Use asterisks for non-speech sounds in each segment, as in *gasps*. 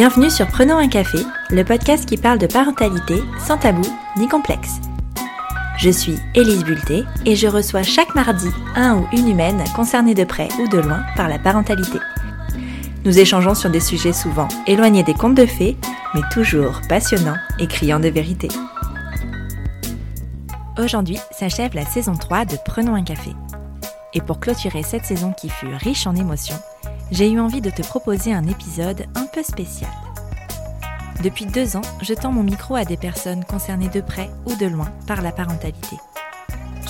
Bienvenue sur Prenons un café, le podcast qui parle de parentalité sans tabou ni complexe. Je suis Élise Bulté et je reçois chaque mardi un ou une humaine concernée de près ou de loin par la parentalité. Nous échangeons sur des sujets souvent éloignés des contes de fées, mais toujours passionnants et criants de vérité. Aujourd'hui s'achève la saison 3 de Prenons un café. Et pour clôturer cette saison qui fut riche en émotions, j'ai eu envie de te proposer un épisode un peu spécial. Depuis deux ans, je tends mon micro à des personnes concernées de près ou de loin par la parentalité.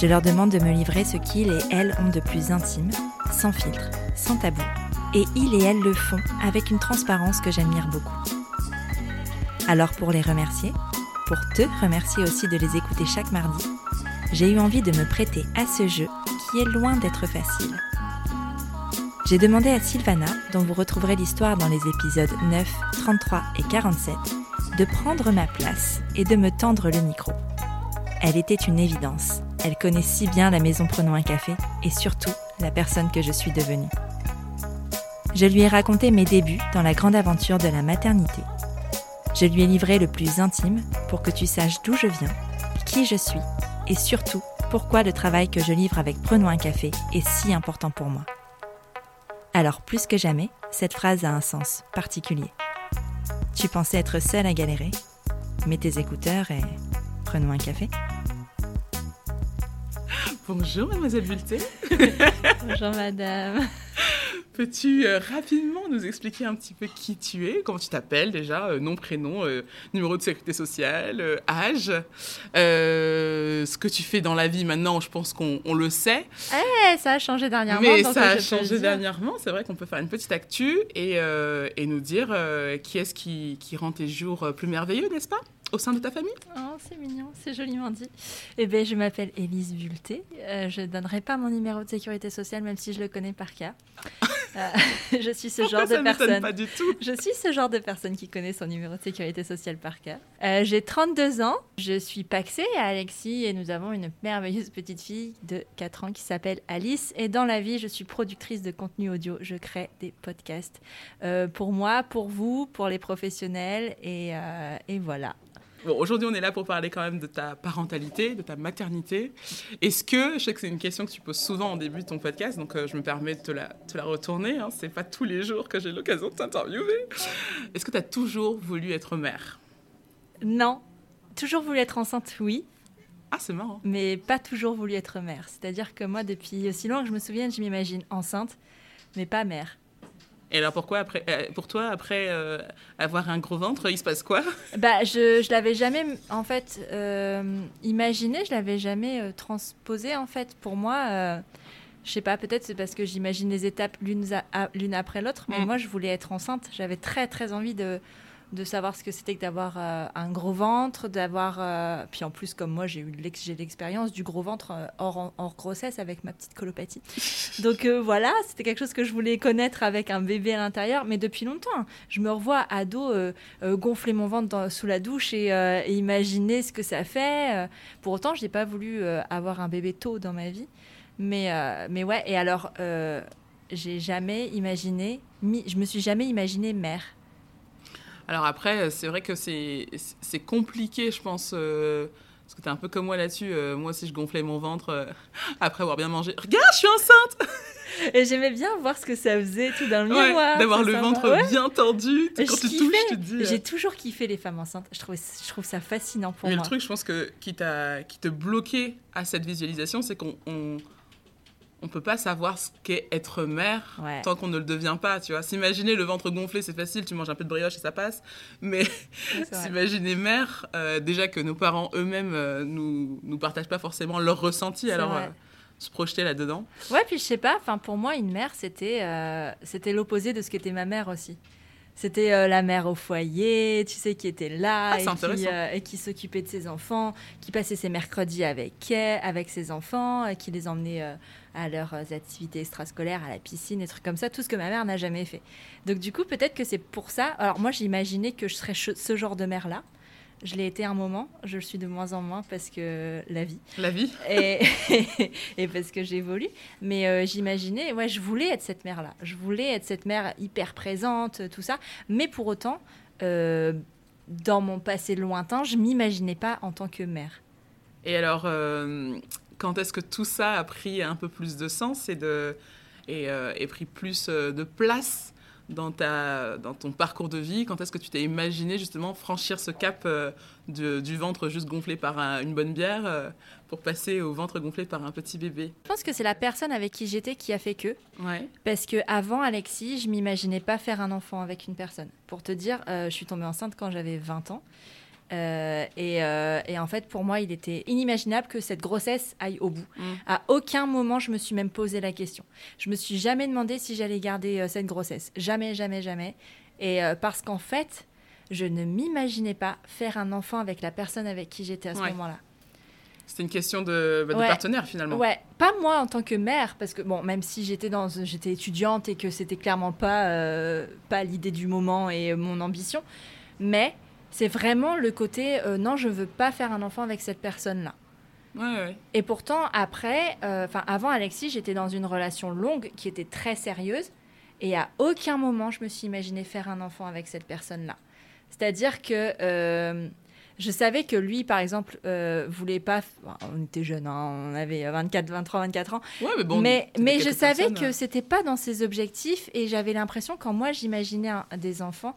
Je leur demande de me livrer ce qu'ils et elles ont de plus intime, sans filtre, sans tabou. Et ils et elles le font avec une transparence que j'admire beaucoup. Alors pour les remercier, pour te remercier aussi de les écouter chaque mardi, j'ai eu envie de me prêter à ce jeu qui est loin d'être facile. J'ai demandé à Sylvana, dont vous retrouverez l'histoire dans les épisodes 9, 33 et 47, de prendre ma place et de me tendre le micro. Elle était une évidence. Elle connaît si bien la maison Prenons un café et surtout la personne que je suis devenue. Je lui ai raconté mes débuts dans la grande aventure de la maternité. Je lui ai livré le plus intime pour que tu saches d'où je viens, qui je suis et surtout pourquoi le travail que je livre avec Prenons un café est si important pour moi. Alors plus que jamais, cette phrase a un sens particulier. Tu pensais être seule à galérer Mets tes écouteurs et prenons un café. Bonjour mademoiselle Bulté. *laughs* Bonjour madame. Peux-tu euh, rapidement nous expliquer un petit peu qui tu es, comment tu t'appelles déjà, euh, nom, prénom, euh, numéro de sécurité sociale, âge, ce que tu fais dans la vie maintenant, je pense qu'on le sait. Eh, ça a changé dernièrement. Mais ça a changé dernièrement, c'est vrai qu'on peut faire une petite actu et, et nous dire qui est-ce qui, qui rend tes jours plus merveilleux, n'est-ce pas? Au sein de ta famille? Oh, c'est mignon, c'est joliment dit. Eh bien, je m'appelle Élise Vulté. Euh, je ne donnerai pas mon numéro de sécurité sociale, même si je le connais par cœur. *laughs* Euh, *laughs* je suis ce genre de personne. Pas du tout? Je suis ce genre de personne qui connaît son numéro de sécurité sociale par cœur. Euh, j'ai 32 ans. Je suis paxée à Alexis et nous avons une merveilleuse petite fille de 4 ans qui s'appelle Alice. Et dans la vie, je suis productrice de contenu audio. Je crée des podcasts pour moi, pour vous, pour les professionnels. Et, et voilà. Bon, aujourd'hui, on est là pour parler quand même de ta parentalité, de ta maternité. Est-ce que, je sais que c'est une question que tu poses souvent en début de ton podcast, donc euh, je me permets de te la, te la retourner. Hein, c'est pas tous les jours que j'ai l'occasion de t'interviewer. Est-ce que tu as toujours voulu être mère? Non. Toujours voulu être enceinte, oui. Ah, c'est marrant. Mais pas toujours voulu être mère. C'est-à-dire que moi, depuis aussi longtemps que je me souviens, je m'imagine enceinte, mais pas mère. Et alors pourquoi après, euh, pour toi après euh, avoir un gros ventre, il se passe quoi? Bah je je l'avais jamais en fait euh, imaginé, je l'avais jamais transposé en fait. Pour moi, je sais pas, peut-être c'est parce que j'imagine les étapes l'une l'une après l'autre, mais mm. moi je voulais être enceinte. J'avais très très envie de de savoir ce que c'était que d'avoir euh, un gros ventre, d'avoir... Euh, puis en plus, comme moi, j'ai eu l'expérience du gros ventre euh, hors, hors, grossesse avec ma petite colopathie. *laughs* Donc voilà, c'était quelque chose que je voulais connaître avec un bébé à l'intérieur, mais depuis longtemps. Je me revois ado gonfler mon ventre sous la douche et, et, imaginer ce que ça fait. Pour autant, je n'ai pas voulu avoir un bébé tôt dans ma vie. Mais, mais ouais, et alors, j'ai jamais imaginé... Je me suis jamais imaginé mère. Alors après, c'est vrai que c'est compliqué, je pense. Euh, parce que tu es un peu comme moi là-dessus. Euh, moi aussi, je gonflais mon ventre euh, *laughs* après avoir bien mangé. Regarde, je suis enceinte *laughs* Et j'aimais bien voir ce que ça faisait tout dans le miroir. D'avoir le ventre bien tordu. Quand tu touches, tu te dis. J'ai toujours kiffé les femmes enceintes. Je trouve, je trouve ça fascinant pour moi. Mais le truc, je pense que qui, qui te bloquait à cette visualisation, c'est qu'on on peut pas savoir ce qu'est être mère tant qu'on ne le devient pas, tu vois. S'imaginer le ventre gonflé, c'est facile, tu manges un peu de brioche et ça passe. Mais s'imaginer mère, euh, déjà que nos parents eux-mêmes euh, nous nous partagent pas forcément leur ressenti, alors euh, se projeter là-dedans. Ouais, puis je sais pas, enfin pour moi une mère c'était c'était l'opposé de ce qu'était ma mère aussi. C'était la mère au foyer, tu sais, qui était là ah, et, qui, et, qui, s'occupait de ses enfants, qui passait ses mercredis avec, avec ses enfants, qui les emmenait à leurs activités extrascolaires, à la piscine, des trucs comme ça, tout ce que ma mère n'a jamais fait. Donc du coup, peut-être que c'est pour ça. Alors moi, j'imaginais que je serais ce genre de mère-là. Je l'ai été un moment, je le suis de moins en moins parce que la vie. La vie. Et, *laughs* et parce que j'évolue. Mais euh, j'imaginais, ouais, je voulais être cette mère-là. Je voulais être cette mère hyper présente, tout ça. Mais pour autant, euh, dans mon passé lointain, je m'imaginais pas en tant que mère. Et alors, euh, quand est-ce que tout ça a pris un peu plus de sens et, de, et, et pris plus de place dans, ta, dans ton parcours de vie Quand est-ce que tu t'es imaginé justement franchir ce cap euh, du ventre juste gonflé par une bonne bière euh, pour passer au ventre gonflé par un petit bébé? Je pense que c'est la personne avec qui j'étais qui a fait que. Ouais. Parce que avant Alexis, je m'imaginais pas faire un enfant avec une personne. Pour te dire, euh, je suis tombée enceinte quand j'avais 20 ans. Euh, euh, et, en fait, pour moi, il était inimaginable que cette grossesse aille au bout. Mm. À aucun moment, je me suis même posé la question. Je me suis jamais demandé si j'allais garder euh, cette grossesse. Jamais, jamais, jamais. Et parce qu'en fait, je ne m'imaginais pas faire un enfant avec la personne avec qui j'étais à ce moment-là. C'était une question de, bah, partenaire finalement. Ouais, pas moi en tant que mère, parce que bon, même si j'étais dans, j'étais étudiante et que c'était clairement pas pas l'idée du moment et mon ambition, mais c'est vraiment le côté euh, non, je veux pas faire un enfant avec cette personne-là. Et pourtant, après, euh, enfin avant Alexis, j'étais dans une relation longue qui était très sérieuse. Et à aucun moment, je me suis imaginé faire un enfant avec cette personne-là. C'est-à-dire que euh, je savais que lui, par exemple, voulait pas. on était jeunes, hein, on avait 24, 23, 24 ans. mais bon, mais, mais je savais que c'était pas dans ses objectifs et j'avais l'impression, quand moi j'imaginais des enfants,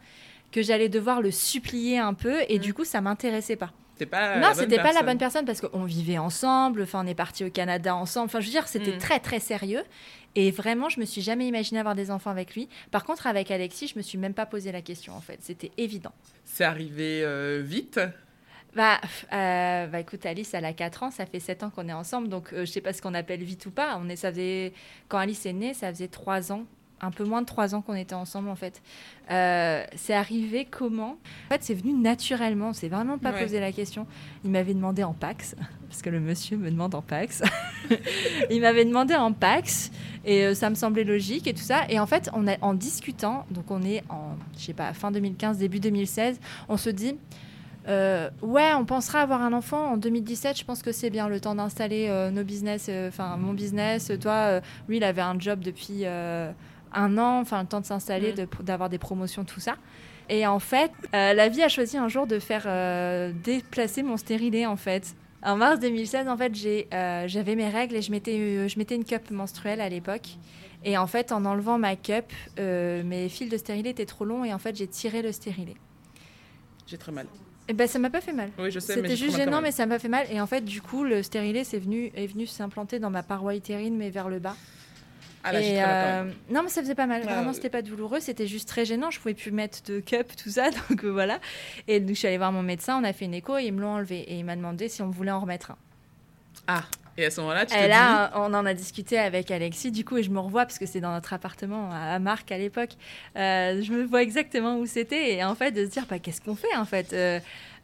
que j'allais devoir le supplier un peu et mm. du coup ça m'intéressait pas. Pas non, c'était pas la bonne personne parce qu'on vivait ensemble, enfin on est parti au Canada ensemble, enfin je veux dire c'était mm. très très sérieux et vraiment je me suis jamais imaginé avoir des enfants avec lui. Par contre avec Alexis je me suis même pas posé la question en fait, c'était évident. C'est arrivé euh, vite? Bah, euh, bah, écoute, Alice, elle a 4 ans, ça fait 7 ans qu'on est ensemble, donc euh, je sais pas ce qu'on appelle vite ou pas. On est, ça faisait, quand Alice est née, ça faisait 3 ans un peu moins de trois ans qu'on était ensemble en fait. Euh, c'est arrivé comment? En fait, c'est venu naturellement. C'est vraiment pas posé la question. Il m'avait demandé en Pax, *laughs* parce que le monsieur me demande en Pax. *laughs* il m'avait demandé en Pax et euh, ça me semblait logique et tout ça. Et en fait, on a, en discutant, donc on est en, je sais pas, fin 2015, début 2016, on se dit. Euh, ouais, on pensera avoir un enfant en 2017. Je pense que c'est bien le temps d'installer nos business, enfin mon business. Toi, lui, il avait un job depuis un an, enfin le temps de s'installer, mm. d'avoir des promotions, tout ça. Et en fait, euh, la vie a choisi un jour de faire euh, déplacer mon stérilet en fait. En mars 2016, en fait, euh, j'avais mes règles et je mettais, je mettais une cup menstruelle à l'époque. Et en fait, en enlevant ma cup, mes fils de stérilet étaient trop longs et en fait, j'ai tiré le stérilet. J'ai très mal. Et eh ben ça m'a pas fait mal. Oui, je sais. C'était juste gênant, mais ça m'a fait mal. Et en fait, du coup, le stérilet est venu, est venu s'implanter dans ma paroi utérine, mais vers le bas. Ah, euh, non, mais ça faisait pas mal. Vraiment, c'était pas douloureux. C'était juste très gênant. Je pouvais plus mettre de cup, tout ça. *laughs* Donc euh, voilà. Et donc, je suis allée voir mon médecin. On a fait une écho et ils me l'ont enlevé. Et il m'a demandé si on voulait en remettre un. Ah. Et à ce moment-là, tu et là, on en a discuté avec Alexis, du coup, et je me revois, parce que c'est dans notre appartement à Marc à l'époque. Euh, je me vois exactement où c'était. Et en fait, de se dire, bah, qu'est-ce qu'on fait, en fait?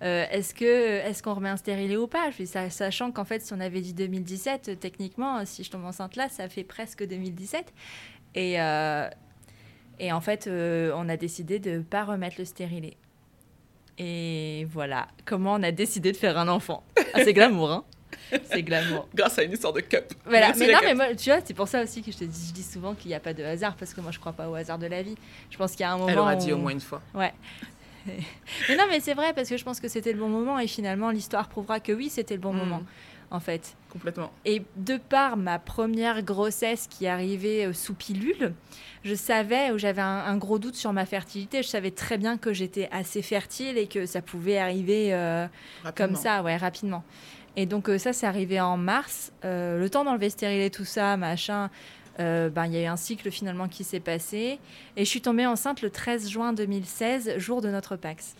Euh, est-ce que est-ce qu'on remet un stérilet ou pas? Ça, Sachant qu'en fait, si on avait dit 2017, techniquement, si je tombe enceinte là, ça fait presque 2017. Et, euh, et en fait, euh, on a décidé de ne pas remettre le stérilet. Et voilà comment on a décidé de faire un enfant. Ah, *laughs* c'est glamour, hein *laughs* c'est glamour. Grâce à une histoire de cup. Voilà. mais non, mais moi, tu vois, c'est pour ça aussi que je te dis, je dis souvent qu'il n'y a pas de hasard, parce que moi, je crois pas au hasard de la vie. Je pense qu'il y a un moment. Elle aura dit au moins une fois. Ouais. *laughs* mais non, mais c'est vrai parce que je pense que c'était le bon moment et finalement l'histoire prouvera que oui, c'était le bon mm. moment en fait. Complètement. Et de par ma première grossesse qui arrivait euh, sous pilule, je savais, où j'avais un, gros doute sur ma fertilité, je savais très bien que j'étais assez fertile et que ça pouvait arriver euh, comme ça, ouais, rapidement. Et donc euh, ça, c'est arrivé en mars. le temps d'enlever stérilet, tout ça, machin. Euh, ben, il y a eu un cycle finalement qui s'est passé. Et je suis tombée enceinte le 13 juin 2016, jour de notre Pax.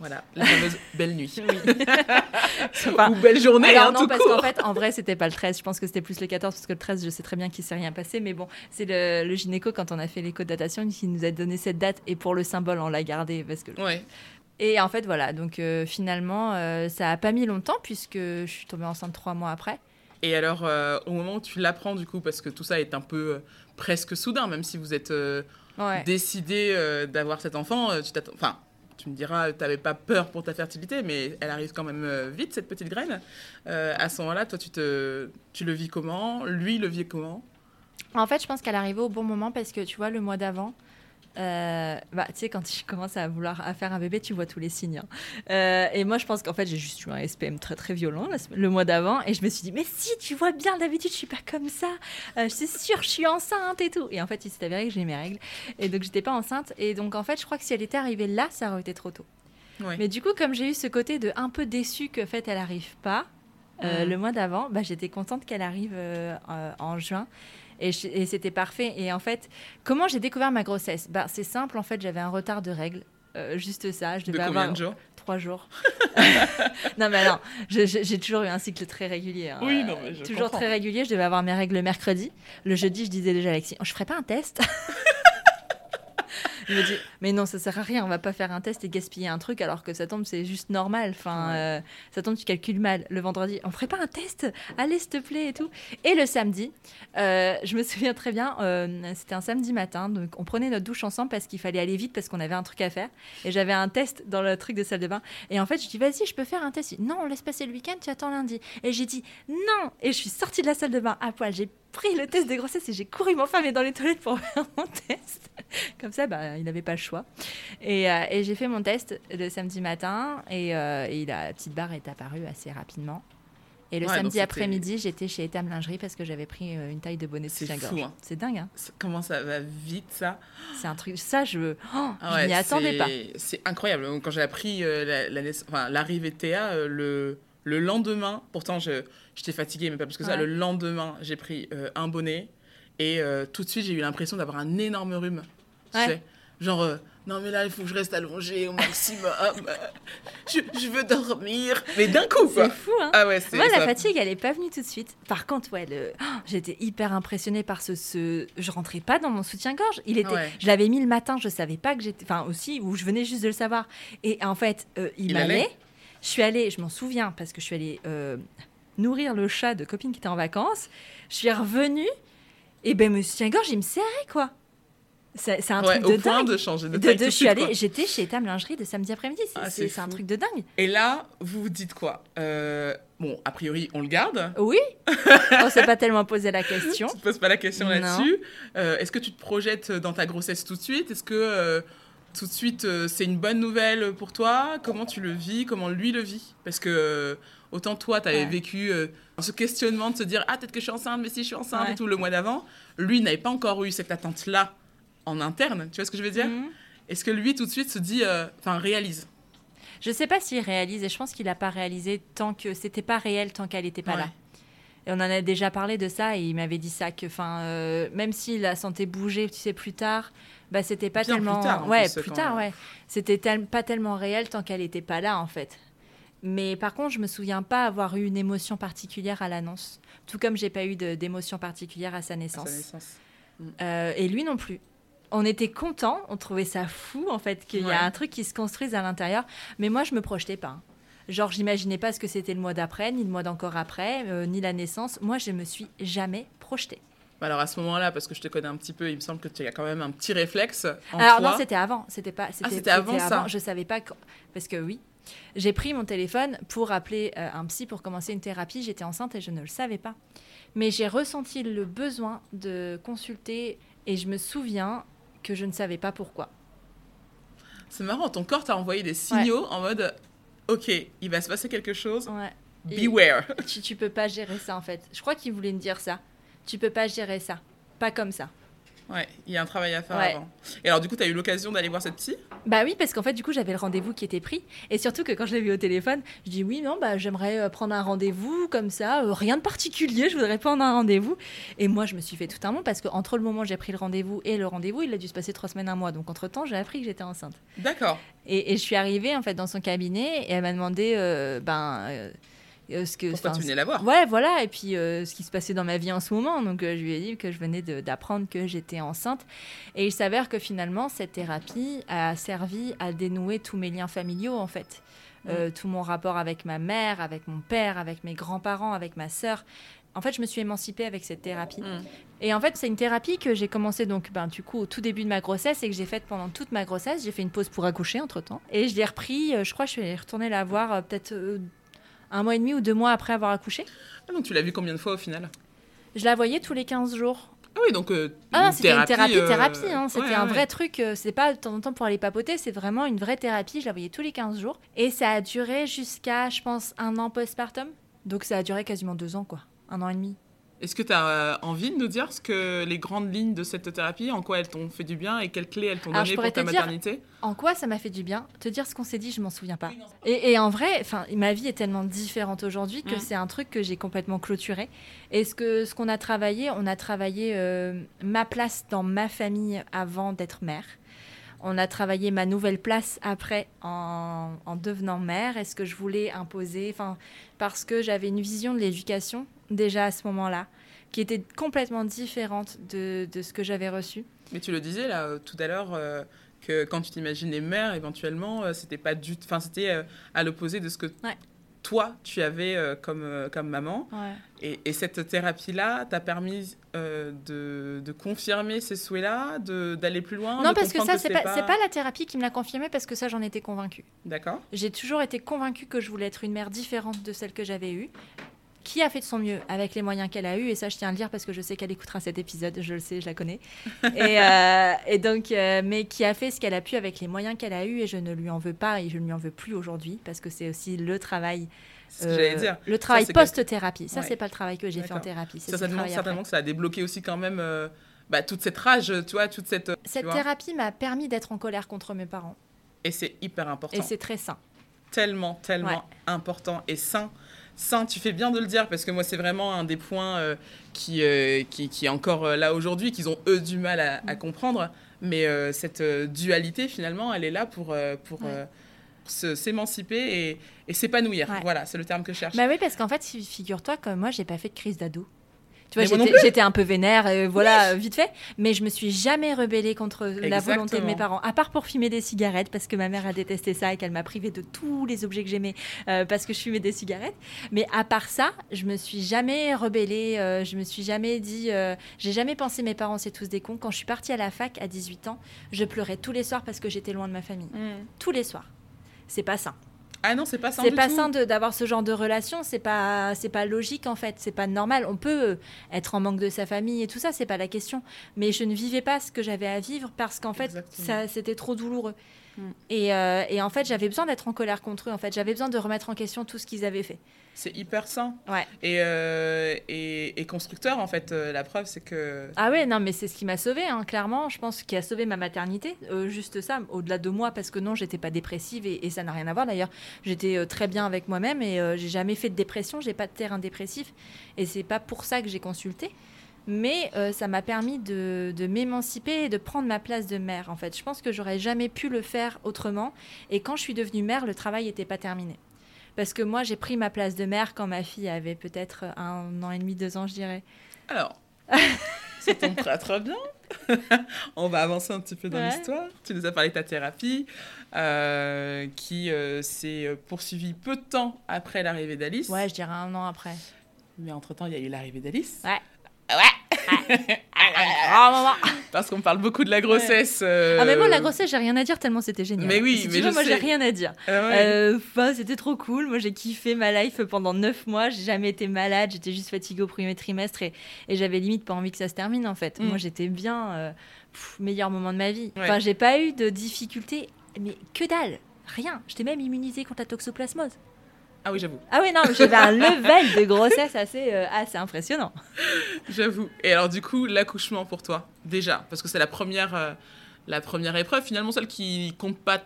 Voilà, la fameuse *laughs* belle nuit. *laughs* Ou belle journée, Alors, hein, non, parce qu'en fait, en vrai, c'était pas le 13. Je pense que c'était plus le 14, parce que le 13, je sais très bien qu'il s'est rien passé. Mais bon, c'est le, gynéco, quand on a fait l'écho de datation, qui nous a donné cette date. Et pour le symbole, on l'a gardé. Parce que... Ouais. Et en fait, voilà. Donc, euh, finalement, euh, ça a pas mis longtemps, puisque je suis tombée enceinte trois mois après. Et alors, euh, au moment où tu l'apprends, du coup, parce que tout ça est un peu presque soudain, même si vous êtes décidé d'avoir cet enfant, tu Enfin, tu me diras, tu n'avais pas peur pour ta fertilité, mais elle arrive quand même vite, cette petite graine. À ce moment-là, toi, tu, te, tu le vis comment? Lui, le vit comment? En fait, je pense qu'elle arrivait au bon moment parce que, tu vois, le mois d'avant, euh, bah, tu sais, quand tu commences à vouloir à faire un bébé, tu vois tous les signes. Hein. Euh, et moi, je pense qu'en fait, j'ai juste eu un SPM très très violent le mois d'avant. Et je me suis dit, mais si, tu vois bien, d'habitude, je suis pas comme ça. Euh, c'est sûr, je suis enceinte et tout. Et en fait, il s'est avéré que j'ai mes règles. Et donc, j'étais pas enceinte. Et donc, en fait, je crois que si elle était arrivée là, ça aurait été trop tôt. Mais du coup, comme j'ai eu ce côté de un peu déçu que fait, elle arrive pas. Mmh. Le mois d'avant, bah, j'étais contente qu'elle arrive en juin. Et, c'était parfait. Et en fait, comment j'ai découvert ma grossesse? Bah, C'est simple, en fait, j'avais un retard de règles. Euh, juste ça, je devais de avoir de jours? Trois jours. *laughs* non mais non, j'ai toujours eu un cycle très régulier. Hein. Oui, non mais je Toujours très régulier. Je devais avoir mes règles le mercredi. Le jeudi, je disais déjà à Alexis, oh, je ferais pas un test *laughs* *laughs* il me dit mais non ça sert à rien on va pas faire un test et gaspiller un truc alors que ça tombe c'est juste normal. Enfin euh, ça tombe tu calcules mal. Le vendredi on ferait pas un test? Allez s'il te plaît et tout. Et le samedi euh, je me *laughs* souviens très bien euh, c'était un samedi matin donc on prenait notre douche ensemble parce qu'il fallait aller vite parce qu'on avait un truc à faire. Et j'avais un test dans le truc de salle de bain. Et en fait je dis vas-y je peux faire un test. Non on laisse passer le week-end tu attends lundi. Et j'ai dit non! Et je suis sortie de la salle de bain à poil. J'ai pris le test de grossesse et j'ai couru m'enfermer dans les toilettes pour *laughs* faire mon test. Comme ça, bah, il n'avait pas le choix. Et, euh, et j'ai fait mon test le samedi matin et, euh, et, la petite barre est apparue assez rapidement. Et le samedi après-midi, j'étais chez Etam Lingerie parce que j'avais pris euh, une taille de bonnet soutien-gorge. Hein. C'est dingue, hein Comment ça va vite, ça? C'est un truc... Ça, je, oh, ah n'y attendais pas. C'est incroyable. Quand j'ai appris l'arrivée la, de Théa, le, le lendemain, pourtant, J'étais fatiguée, mais pas plus que ça. Le lendemain, j'ai pris euh, un bonnet et euh, tout de suite, j'ai eu l'impression d'avoir un énorme rhume. Tu sais Genre, euh, non, mais là, il faut que je reste allongée au maximum. *laughs* je, je, veux dormir. Mais d'un coup, quoi. C'est fou, hein ah ouais, Moi, la fatigue, elle n'est pas venue tout de suite. Par contre, ouais, le... Oh, j'étais hyper impressionnée par ce, ce... Je rentrais pas dans mon soutien-gorge. Il était... Je l'avais mis le matin, je savais pas que j'étais... Enfin, aussi, où je venais juste de le savoir. Et en fait, il, il m'allait. Je suis allée, je m'en souviens, parce que je suis allée nourrir le chat de copine qui était en vacances. Je suis revenue et ben monsieur gorge il me serrait quoi. C'est un truc de dingue. de changer de, de, je suis allée, j'étais chez Tam Lingerie de samedi après-midi. C'est ah, un truc de dingue. Et là, vous vous dites quoi euh, Bon, a priori, on le garde. Oui. on s'est pas tellement posé la question. *laughs* tu te poses pas la question là-dessus. Euh, est-ce que tu te projettes dans ta grossesse tout de suite? Est-ce que euh, tout de suite, c'est une bonne nouvelle pour toi Comment tu le vis? Comment lui le vit? Parce que Autant toi, tu avais vécu euh, ce questionnement de se dire Ah, peut-être que je suis enceinte, mais si je suis enceinte et tout le mois d'avant. Lui n'avait pas encore eu cette attente-là en interne. Tu vois ce que je veux dire? Mhm. Est-ce que lui, tout de suite, se dit euh, Enfin, réalise? Je sais pas s'il réalise et je pense qu'il n'a pas réalisé tant que c'était pas réel tant qu'elle n'était pas là. Et on en a déjà parlé de ça et il m'avait dit ça que, enfin, euh, même si la santé bougeait, tu sais, plus tard, bah c'était pas tellement, plus tard, ouais, plus, tard, ouais, c'était pas tellement réel tant qu'elle n'était pas là en fait. Mais par contre, je me souviens pas avoir eu une émotion particulière à l'annonce, tout comme j'ai pas eu d'émotion particulière à sa naissance. Mm. Euh, et lui non plus. On était contents, on trouvait ça fou en fait qu'il y a un truc qui se construise à l'intérieur, mais moi je me projetais pas. Genre, j'imaginais pas ce que c'était le mois d'après, ni le mois d'encore après, euh, ni la naissance. Moi, je me suis jamais projetée. Bah, alors à ce moment-là, parce que je te connais un petit peu, il me semble que tu as quand même un petit réflexe. En alors non, c'était avant, c'était pas. C'était ah, avant, ça. Je savais pas parce que oui, j'ai pris mon téléphone pour appeler euh, un psy pour commencer une thérapie. J'étais enceinte et je ne le savais pas. Mais j'ai ressenti le besoin de consulter et je me souviens que je ne savais pas pourquoi. C'est marrant, ton corps t'a envoyé des signaux en mode Ok, il va se passer quelque chose. Beware. *laughs* Tu, tu peux pas gérer ça en fait. Je crois qu'il voulait me dire ça. Tu peux pas gérer ça. Pas comme ça. Ouais, il y a un travail à faire avant. Et alors, du coup, tu as eu l'occasion d'aller voir cette psy? Bah oui, parce qu'en fait, du coup, j'avais le rendez-vous qui était pris. Et surtout que quand je l'ai vu au téléphone, je dis oui, non, bah j'aimerais euh, prendre un rendez-vous comme ça, euh, rien de particulier, je voudrais prendre un rendez-vous. Et moi, je me suis fait tout un monde parce qu'entre le moment où j'ai pris le rendez-vous et le rendez-vous, il a dû se passer trois semaines, un mois. Donc, entre-temps, j'ai appris que j'étais enceinte. D'accord. Et, je suis arrivée, en fait, dans son cabinet et elle m'a demandé, euh, ben euh, ce que, Pourquoi tu venais la voir Ouais, voilà. Et puis euh, ce qui se passait dans ma vie en ce moment. Donc euh, je lui ai dit que je venais d'apprendre que j'étais enceinte. Et il s'avère que finalement, cette thérapie a servi à dénouer tous mes liens familiaux, en fait. tout mon rapport avec ma mère, avec mon père, avec mes grands-parents, avec ma sœur. En fait, je me suis émancipée avec cette thérapie. Mm. Et en fait, c'est une thérapie que j'ai commencé donc, ben, du coup, au tout début de ma grossesse et que j'ai faite pendant toute ma grossesse. J'ai fait une pause pour accoucher entre temps. Et je l'ai repris, euh, je crois que je suis retournée la voir euh, peut-être euh, un mois et demi ou deux mois après avoir accouché. Ah, donc tu l'as vu combien de fois au final? Je la voyais tous les 15 jours. Ah oui, donc ah, c'était une thérapie, thérapie. Hein. c'était un vrai truc. c'est pas de temps en temps pour aller papoter, c'est vraiment une vraie thérapie. Je la voyais tous les 15 jours. Et ça a duré jusqu'à, je pense, un an postpartum. Donc ça a duré quasiment deux ans, quoi. Un an et demi. Est-ce que tu as euh, envie de nous dire ce que les grandes lignes de cette thérapie, en quoi elles t'ont fait du bien et quelles clés elles t'ont donné pour ta maternité? En quoi ça m'a fait du bien Te dire ce qu'on s'est dit, je m'en souviens pas. et, en vrai, ma vie est tellement différente aujourd'hui que mm. c'est un truc que j'ai complètement clôturé. Et ce que ce qu'on a travaillé, on a travaillé euh, ma place dans ma famille avant d'être mère. On a travaillé ma nouvelle place après en, en devenant mère. Est-ce que je voulais imposer Enfin, parce que j'avais une vision de l'éducation déjà à ce moment-là, qui était complètement différente de, de ce que j'avais reçu. Mais tu le disais là euh, tout à l'heure euh, que quand tu t'imagines les mères éventuellement, euh, c'était pas du, enfin c'était à l'opposé de ce que toi tu avais comme comme maman. Et, et, cette thérapie là t'a permis de, de, confirmer ces souhaits-là, d'aller plus loin. Non, parce que ça, c'est pas, pas... pas la thérapie qui me l'a confirmé, parce que ça, j'en étais convaincue. D'accord. J'ai toujours été convaincue que je voulais être une mère différente de celle que j'avais eue qui a fait de son mieux avec les moyens qu'elle a eus. Et ça, je tiens à le dire parce que je sais qu'elle écoutera cet épisode, je le sais, je la connais. *laughs* et, euh, et, donc, euh, mais qui a fait ce qu'elle a pu avec les moyens qu'elle a eus. Et je ne lui en veux pas et je ne lui en veux plus aujourd'hui parce que c'est aussi le travail. Euh, dire. Le travail post-thérapie. Ça, c'est pas le travail que j'ai fait en thérapie. Ça, ça demande certainement que ça a débloqué aussi quand même bah, toute cette rage, tu vois, toute cette. Cette thérapie m'a permis d'être en colère contre mes parents. Et c'est hyper important. Et c'est très sain. Tellement, tellement important et sain sain, tu fais bien de le dire, parce que moi, c'est vraiment un des points euh, qui, euh, qui, qui, est encore euh, là aujourd'hui, qu'ils ont eux du mal à, comprendre. Mais cette dualité, finalement, elle est là pour, pour s'émanciper et, et s'épanouir. Voilà, c'est le terme que je cherche. Bah oui, parce qu'en fait, figure-toi que moi, j'ai pas fait de crise d'ado. Tu vois, j'étais un peu vénère, euh, voilà, vite fait. Mais je me suis jamais rebellée contre la volonté de mes parents, à part pour fumer des cigarettes, parce que ma mère a détesté ça et qu'elle m'a privée de tous les objets que j'aimais euh, parce que je fumais des cigarettes. Mais à part ça, je me suis jamais rebellée, euh, je me suis jamais dit, j'ai jamais pensé mes parents c'est tous des cons. Quand je suis partie à la fac à 18 ans, je pleurais tous les soirs parce que j'étais loin de ma famille. Mm. Tous les soirs. C'est pas ça. Ah non, c'est pas sain. C'est pas sain d'avoir ce genre de relation. C'est pas, c'est pas logique en fait. C'est pas normal. On peut être en manque de sa famille et tout ça, c'est pas la question. Mais je ne vivais pas ce que j'avais à vivre parce qu'en fait, ça, c'était trop douloureux. Mm. Et, euh, et, en fait, j'avais besoin d'être en colère contre eux. En fait, j'avais besoin de remettre en question tout ce qu'ils avaient fait. C'est hyper sain. Ouais. Et, euh, et, constructeur, en fait. Euh, la preuve, c'est que. Ah ouais, non, mais c'est ce qui m'a sauvé hein, clairement. Je pense qui a sauvé ma maternité. juste ça, au-delà de moi, parce que non, j'étais pas dépressive et, ça n'a rien à voir d'ailleurs. J'étais très bien avec moi-même et j'ai jamais fait de dépression. J'ai pas de terrain dépressif. Et c'est pas pour ça que j'ai consulté mais euh, ça m'a permis de, m'émanciper et de prendre ma place de mère. En fait, je pense que j'aurais jamais pu le faire autrement. Et quand je suis devenue mère, le travail n'était pas terminé. Parce que moi, j'ai pris ma place de mère quand ma fille avait peut-être un an et demi, deux ans, je dirais. Alors, ça tombe très très bien. *laughs* On va avancer un petit peu dans l'histoire. Tu nous as parlé de ta thérapie, euh, qui euh, s'est poursuivie peu de temps après l'arrivée d'Alice. Ouais, je dirais un an après. Mais entre-temps, il y a eu l'arrivée d'Alice. Ouais. Ouais. *laughs* Parce qu'on parle beaucoup de la grossesse. Euh, ah mais moi la grossesse j'ai rien à dire tellement c'était génial. Mais oui, mais moi j'ai rien à dire. Ah euh, c'était trop cool. Moi j'ai kiffé ma life pendant 9 mois. J'ai jamais été malade. J'étais juste fatiguée au premier trimestre et, et j'avais limite pas envie que ça se termine en fait. Mm. Moi j'étais bien. Euh, meilleur moment de ma vie. Enfin j'ai pas eu de difficultés mais que dalle. Rien. J'étais même immunisée contre la toxoplasmose. Ah oui, j'avoue. Ah oui, non, j'avais un level de grossesse assez, euh, assez impressionnant. J'avoue. Et alors, du coup, l'accouchement pour toi, déjà, parce que c'est la première, euh, la première épreuve, finalement, celle qui compte pas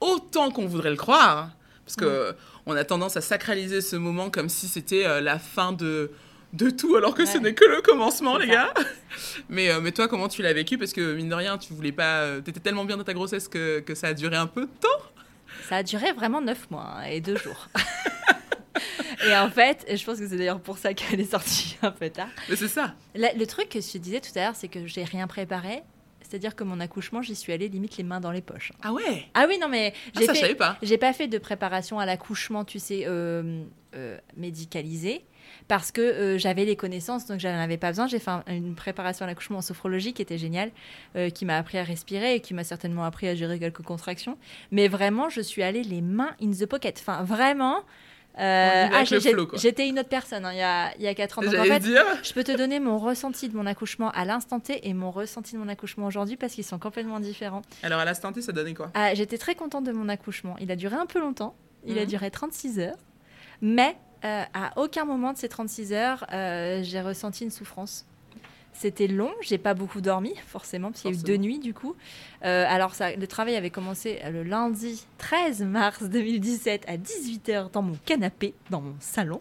autant qu'on voudrait le croire. Parce que on a tendance à sacraliser ce moment comme si c'était euh, la fin de, de tout, alors que ce n'est que le commencement, les gars. mais, mais toi, comment tu l'as vécu? Parce que, mine de rien, tu voulais pas. T'étais tellement bien dans ta grossesse que, que ça a duré un peu de temps. Ça a duré vraiment neuf mois hein, et deux jours. *laughs* et en fait, je pense que c'est d'ailleurs pour ça qu'elle est sortie un peu tard. Mais c'est ça. Le, truc que je te disais tout à l'heure, c'est que j'ai rien préparé. C'est-à-dire que mon accouchement, j'y suis allée limite les mains dans les poches. Ah ouais? Ah oui, non, mais ah, j'ai pas. J'ai pas fait de préparation à l'accouchement, tu sais, euh, euh, médicalisée, parce que euh, j'avais les connaissances, donc j'en avais pas besoin. J'ai fait une préparation à l'accouchement en sophrologie qui était géniale, qui m'a appris à respirer et qui m'a certainement appris à gérer quelques contractions. Mais vraiment, je suis allée les mains in the pocket. Enfin, vraiment, euh, ah, j'étais une autre personne hein, il, y a, il y a 4 ans. Donc en fait, je peux te donner mon ressenti de mon accouchement à l'instant T et mon ressenti de mon accouchement aujourd'hui parce qu'ils sont complètement différents. Alors à l'instant T, ça donnait quoi? Ah, J'étais très contente de mon accouchement. Il a duré un peu longtemps. Il a mhm. duré 36 heures. Mais euh, à aucun moment de ces 36 heures, euh, j'ai ressenti une souffrance. C'était long, j'ai pas beaucoup dormi, *laughs* forcément, parce qu'il y a eu deux nuits du coup. Euh, alors, ça, le travail avait commencé le lundi 13 mars *laughs* 2017 à 18h dans mon canapé, dans mon salon.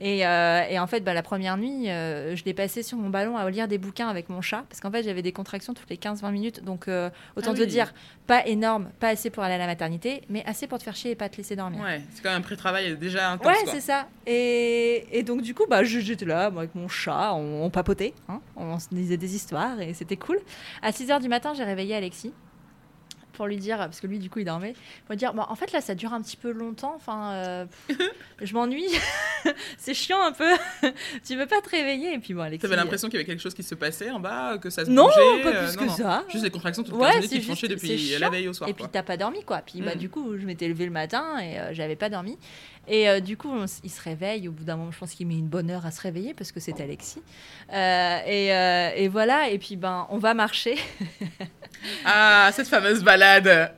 Et, euh, en fait, bah, la première nuit, euh, je l'ai passé sur mon ballon à lire des bouquins avec mon chat, parce qu'en fait, j'avais des contractions toutes les 15-20 minutes. Donc, autant ah te dire, pas énorme, pas assez pour aller à la maternité, mais assez pour te faire chier et pas te laisser dormir. Ouais, c'est quand même un pré-travail déjà intense. Ouais, c'est ça. Et, donc, du coup, bah, j'étais là, moi, avec mon chat, on, papotait, hein, on se disait des histoires et c'était cool. À 6h du matin, j'ai réveillé Alexis pour lui dire, parce que lui, du coup, il dormait, pour lui dire, bon, en fait, là, ça dure un petit peu longtemps, enfin, euh, *laughs* je m'ennuie, *laughs* c'est chiant un peu, *laughs* tu veux pas te réveiller, et puis bon, Alexis... T'avais l'impression qu'il y avait quelque chose qui se passait en bas, que ça se non, bougeait pas plus euh, que ça. Juste les contractions toutes ouais, qui font depuis la veille au soir. Et puis, t'as pas dormi, quoi. Puis, bah, mm. du coup, je m'étais levée le matin, et euh, j'avais pas dormi. Et du coup, il se réveille. Au bout d'un moment, je pense qu'il met une bonne heure à se réveiller parce que c'est Alexis. et, et, voilà. Et puis, ben, on va marcher. Ah, cette fameuse balade.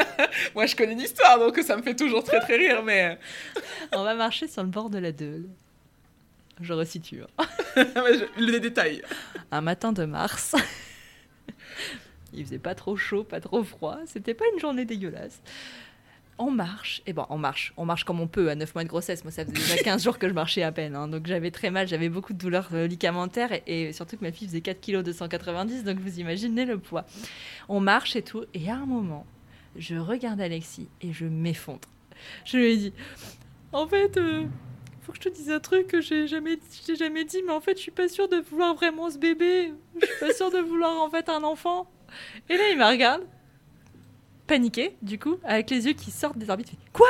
*laughs* Moi, je connais l'histoire, donc ça me fait toujours très très rire, mais... On va marcher sur le bord de la Deule. Je resitue. Hein. *laughs* Les détails. Un matin de mars. *laughs* Il faisait pas trop chaud, pas trop froid. C'était pas une journée dégueulasse on marche. Et bon, on marche. On marche comme on peut à 9 mois de grossesse. Moi, ça faisait déjà 15 jours que je marchais à peine. Hein. donc j'avais très mal. J'avais beaucoup de douleurs euh, ligamentaires. Et, surtout que ma fille faisait 4 kg 290. Donc vous imaginez le poids. On marche et tout. Et à un moment, je regarde Alexis et je m'effondre. Je lui ai dit En fait. Euh, faut que je te dise un truc que j'ai jamais, jamais dit, mais en fait, je suis pas sûre de vouloir vraiment ce bébé. Je suis pas sûre de vouloir en fait un enfant. Et là, il me regarde paniqué, du coup, avec les yeux qui sortent des orbites. Quoi?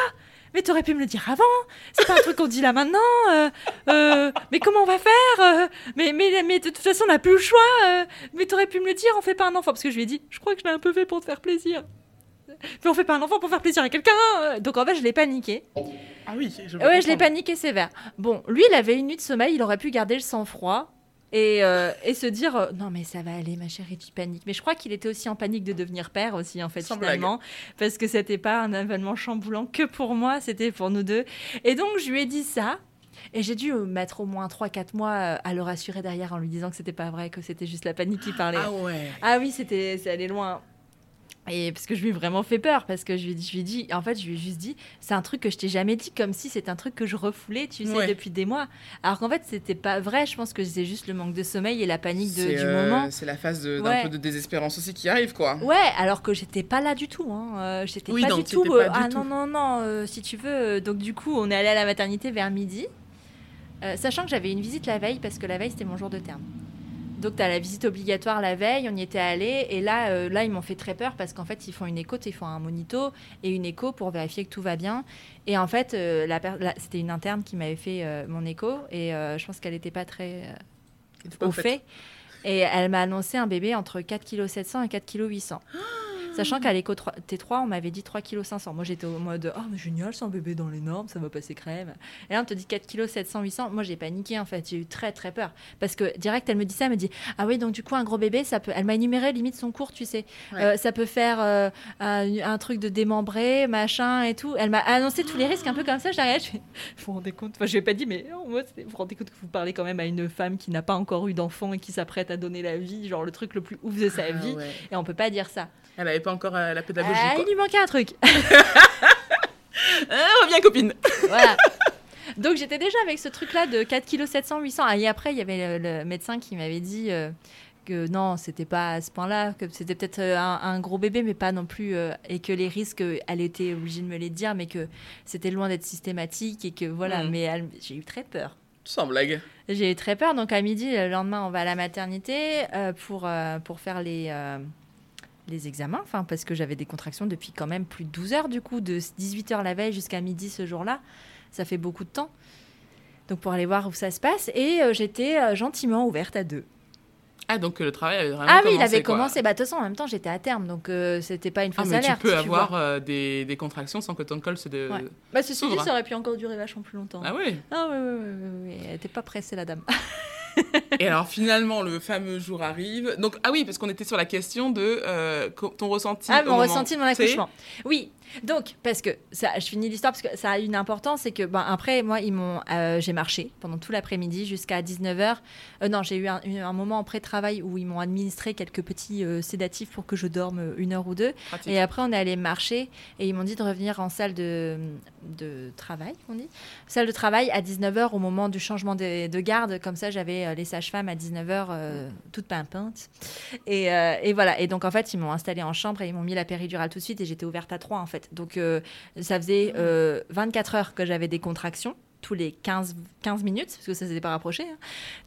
Mais t'aurais pu me le dire avant C'est pas un truc qu'on dit là maintenant euh, euh, Mais comment on va faire euh, mais, mais, mais de toute façon, on n'a plus le choix Mais t'aurais pu me le dire, on fait pas un enfant Parce que je lui ai dit, je crois que je l'ai un peu fait pour te faire plaisir. Mais on fait pas un enfant pour faire plaisir à quelqu'un Donc en fait, je l'ai paniqué. Ah oui, je Ouais, je l'ai paniqué sévère. Bon, lui, il avait une nuit de sommeil, il aurait pu garder le sang-froid et, euh, et, se dire euh, non mais ça va aller ma chérie tu paniques mais je crois qu'il était aussi en panique de devenir père aussi en fait finalement parce que c'était pas un événement chamboulant que pour moi c'était pour nous deux et donc je lui ai dit ça et j'ai dû mettre au moins 3-4 mois euh, à le rassurer derrière en lui disant que c'était pas vrai, que c'était juste la panique qui parlait. Ah ouais. Ah oui, c'était, c'est allé loin. Et parce que je lui ai vraiment fait peur, parce que je lui, je lui ai dit, en fait, je lui ai juste dit, c'est un truc que je t'ai jamais dit, comme si c'était un truc que je refoulais, tu sais, depuis des mois. Alors qu'en fait, c'était pas vrai. Je pense que c'est juste le manque de sommeil et la panique de, du euh, moment. C'est la phase d'un peu de désespérance aussi qui arrive, quoi. Ouais, alors que j'étais pas là du tout. Hein. Euh, j'étais pas, du tout, pas ah non, non, non, si tu veux. Donc, du coup, on est allé à la maternité vers midi, sachant que j'avais une visite la veille, parce que la veille, c'était mon jour de terme. Donc, tu as la visite obligatoire la veille, on y était allé. Et là, euh, là ils m'ont fait très peur parce qu'en fait, ils font une écho, ils font un monito et une écho pour vérifier que tout va bien. Et en fait, euh, la, c'était une interne qui m'avait fait euh, mon écho et je pense qu'elle n'était pas très au fait. Et elle m'a annoncé un bébé entre 4,7 kg et 4,8 kg. *gasps* Sachant qu'à l'éco T3, on m'avait dit 3 kg 500. Moi, j'étais au mode oh, mais génial, c'est un bébé dans les normes, ça va passer crème. Et là, on te dit 4 kg 700, 800. Moi, j'ai paniqué en fait. J'ai eu très, très peur. Parce que direct, elle me dit ça, elle me dit Ah oui, donc du coup, un gros bébé, ça peut. Elle m'a énuméré limite son cours, tu sais. Euh, ça peut faire euh, un, truc de démembré, machin et tout. Elle m'a annoncé tous les risques un peu comme ça. J'arrive, je *laughs* Vous vous rendez compte? Enfin, je vais pas dit, mais moi, vous vous rendez compte que vous parlez quand même à une femme qui n'a pas encore eu d'enfant et qui s'apprête à donner la vie, genre le truc le plus ouf de sa ah vie. Et on peut pas dire ça. Elle n'avait pas encore euh, la pédagogie. Ah, il lui manquait un truc. *laughs* *laughs* ah, reviens, copine. voilà. *laughs* Donc j'étais déjà avec ce truc-là de 4 kg 700, 800. Et après, il y avait le, médecin qui m'avait dit euh, que non, c'était pas à ce point-là, que c'était peut-être euh, un, gros bébé, mais pas non plus. et que les risques, elle était obligée de me les dire, mais que c'était loin d'être systématique. Et que voilà, hmm. mais j'ai eu très peur. Sans blague. J'ai eu très peur. Donc à midi, le lendemain, on va à la maternité pour, pour faire les les examens, enfin parce que j'avais des contractions depuis quand même plus de 12 heures du coup, de 18 heures la veille jusqu'à midi ce jour-là. Ça fait beaucoup de temps. Donc pour aller voir où ça se passe, et euh, j'étais euh, gentiment ouverte à deux. Ah, donc le travail avait vraiment commencé. Ah oui, il avait commencé. Bah, de toute façon, en même temps, j'étais à terme, donc c'était pas une fausse ah, mais Tu peux avoir des, des, contractions sans que ton col se. De... Ouais. Bah, ceci dit, ça aurait pu encore durer vachement plus longtemps. Ah oui Ah oui, oui, oui, oui, Elle n'était pas pressée, la dame. *laughs* et alors finalement, le fameux jour arrive. Donc, ah oui, parce qu'on était sur la question de euh, ton ressenti. Ah, mon ressenti de mon accouchement. Oui, donc, parce que ça, je finis l'histoire parce que ça a une importance, c'est que ben, après, moi, ils m'ont, euh, j'ai marché pendant tout l'après-midi jusqu'à 19h. Euh, non, j'ai eu un, moment en pré-travail où ils m'ont administré quelques petits euh, sédatifs pour que je dorme une heure ou deux. Et après, on est allé marcher et ils m'ont dit de revenir en salle de, de travail, on dit Salle de travail à 19h au moment du changement de, de garde. Comme ça, j'avais les sages-femmes à 19h, toutes pimpantes. Et, et voilà. Et donc, en fait, ils m'ont installé en chambre et ils m'ont mis la péridurale tout de suite et j'étais ouverte à 3 en fait. Donc, euh, ça faisait 24 euh, heures que j'avais des contractions, tous les 15, 15 minutes, parce que ça s'était pas rapproché. Hein.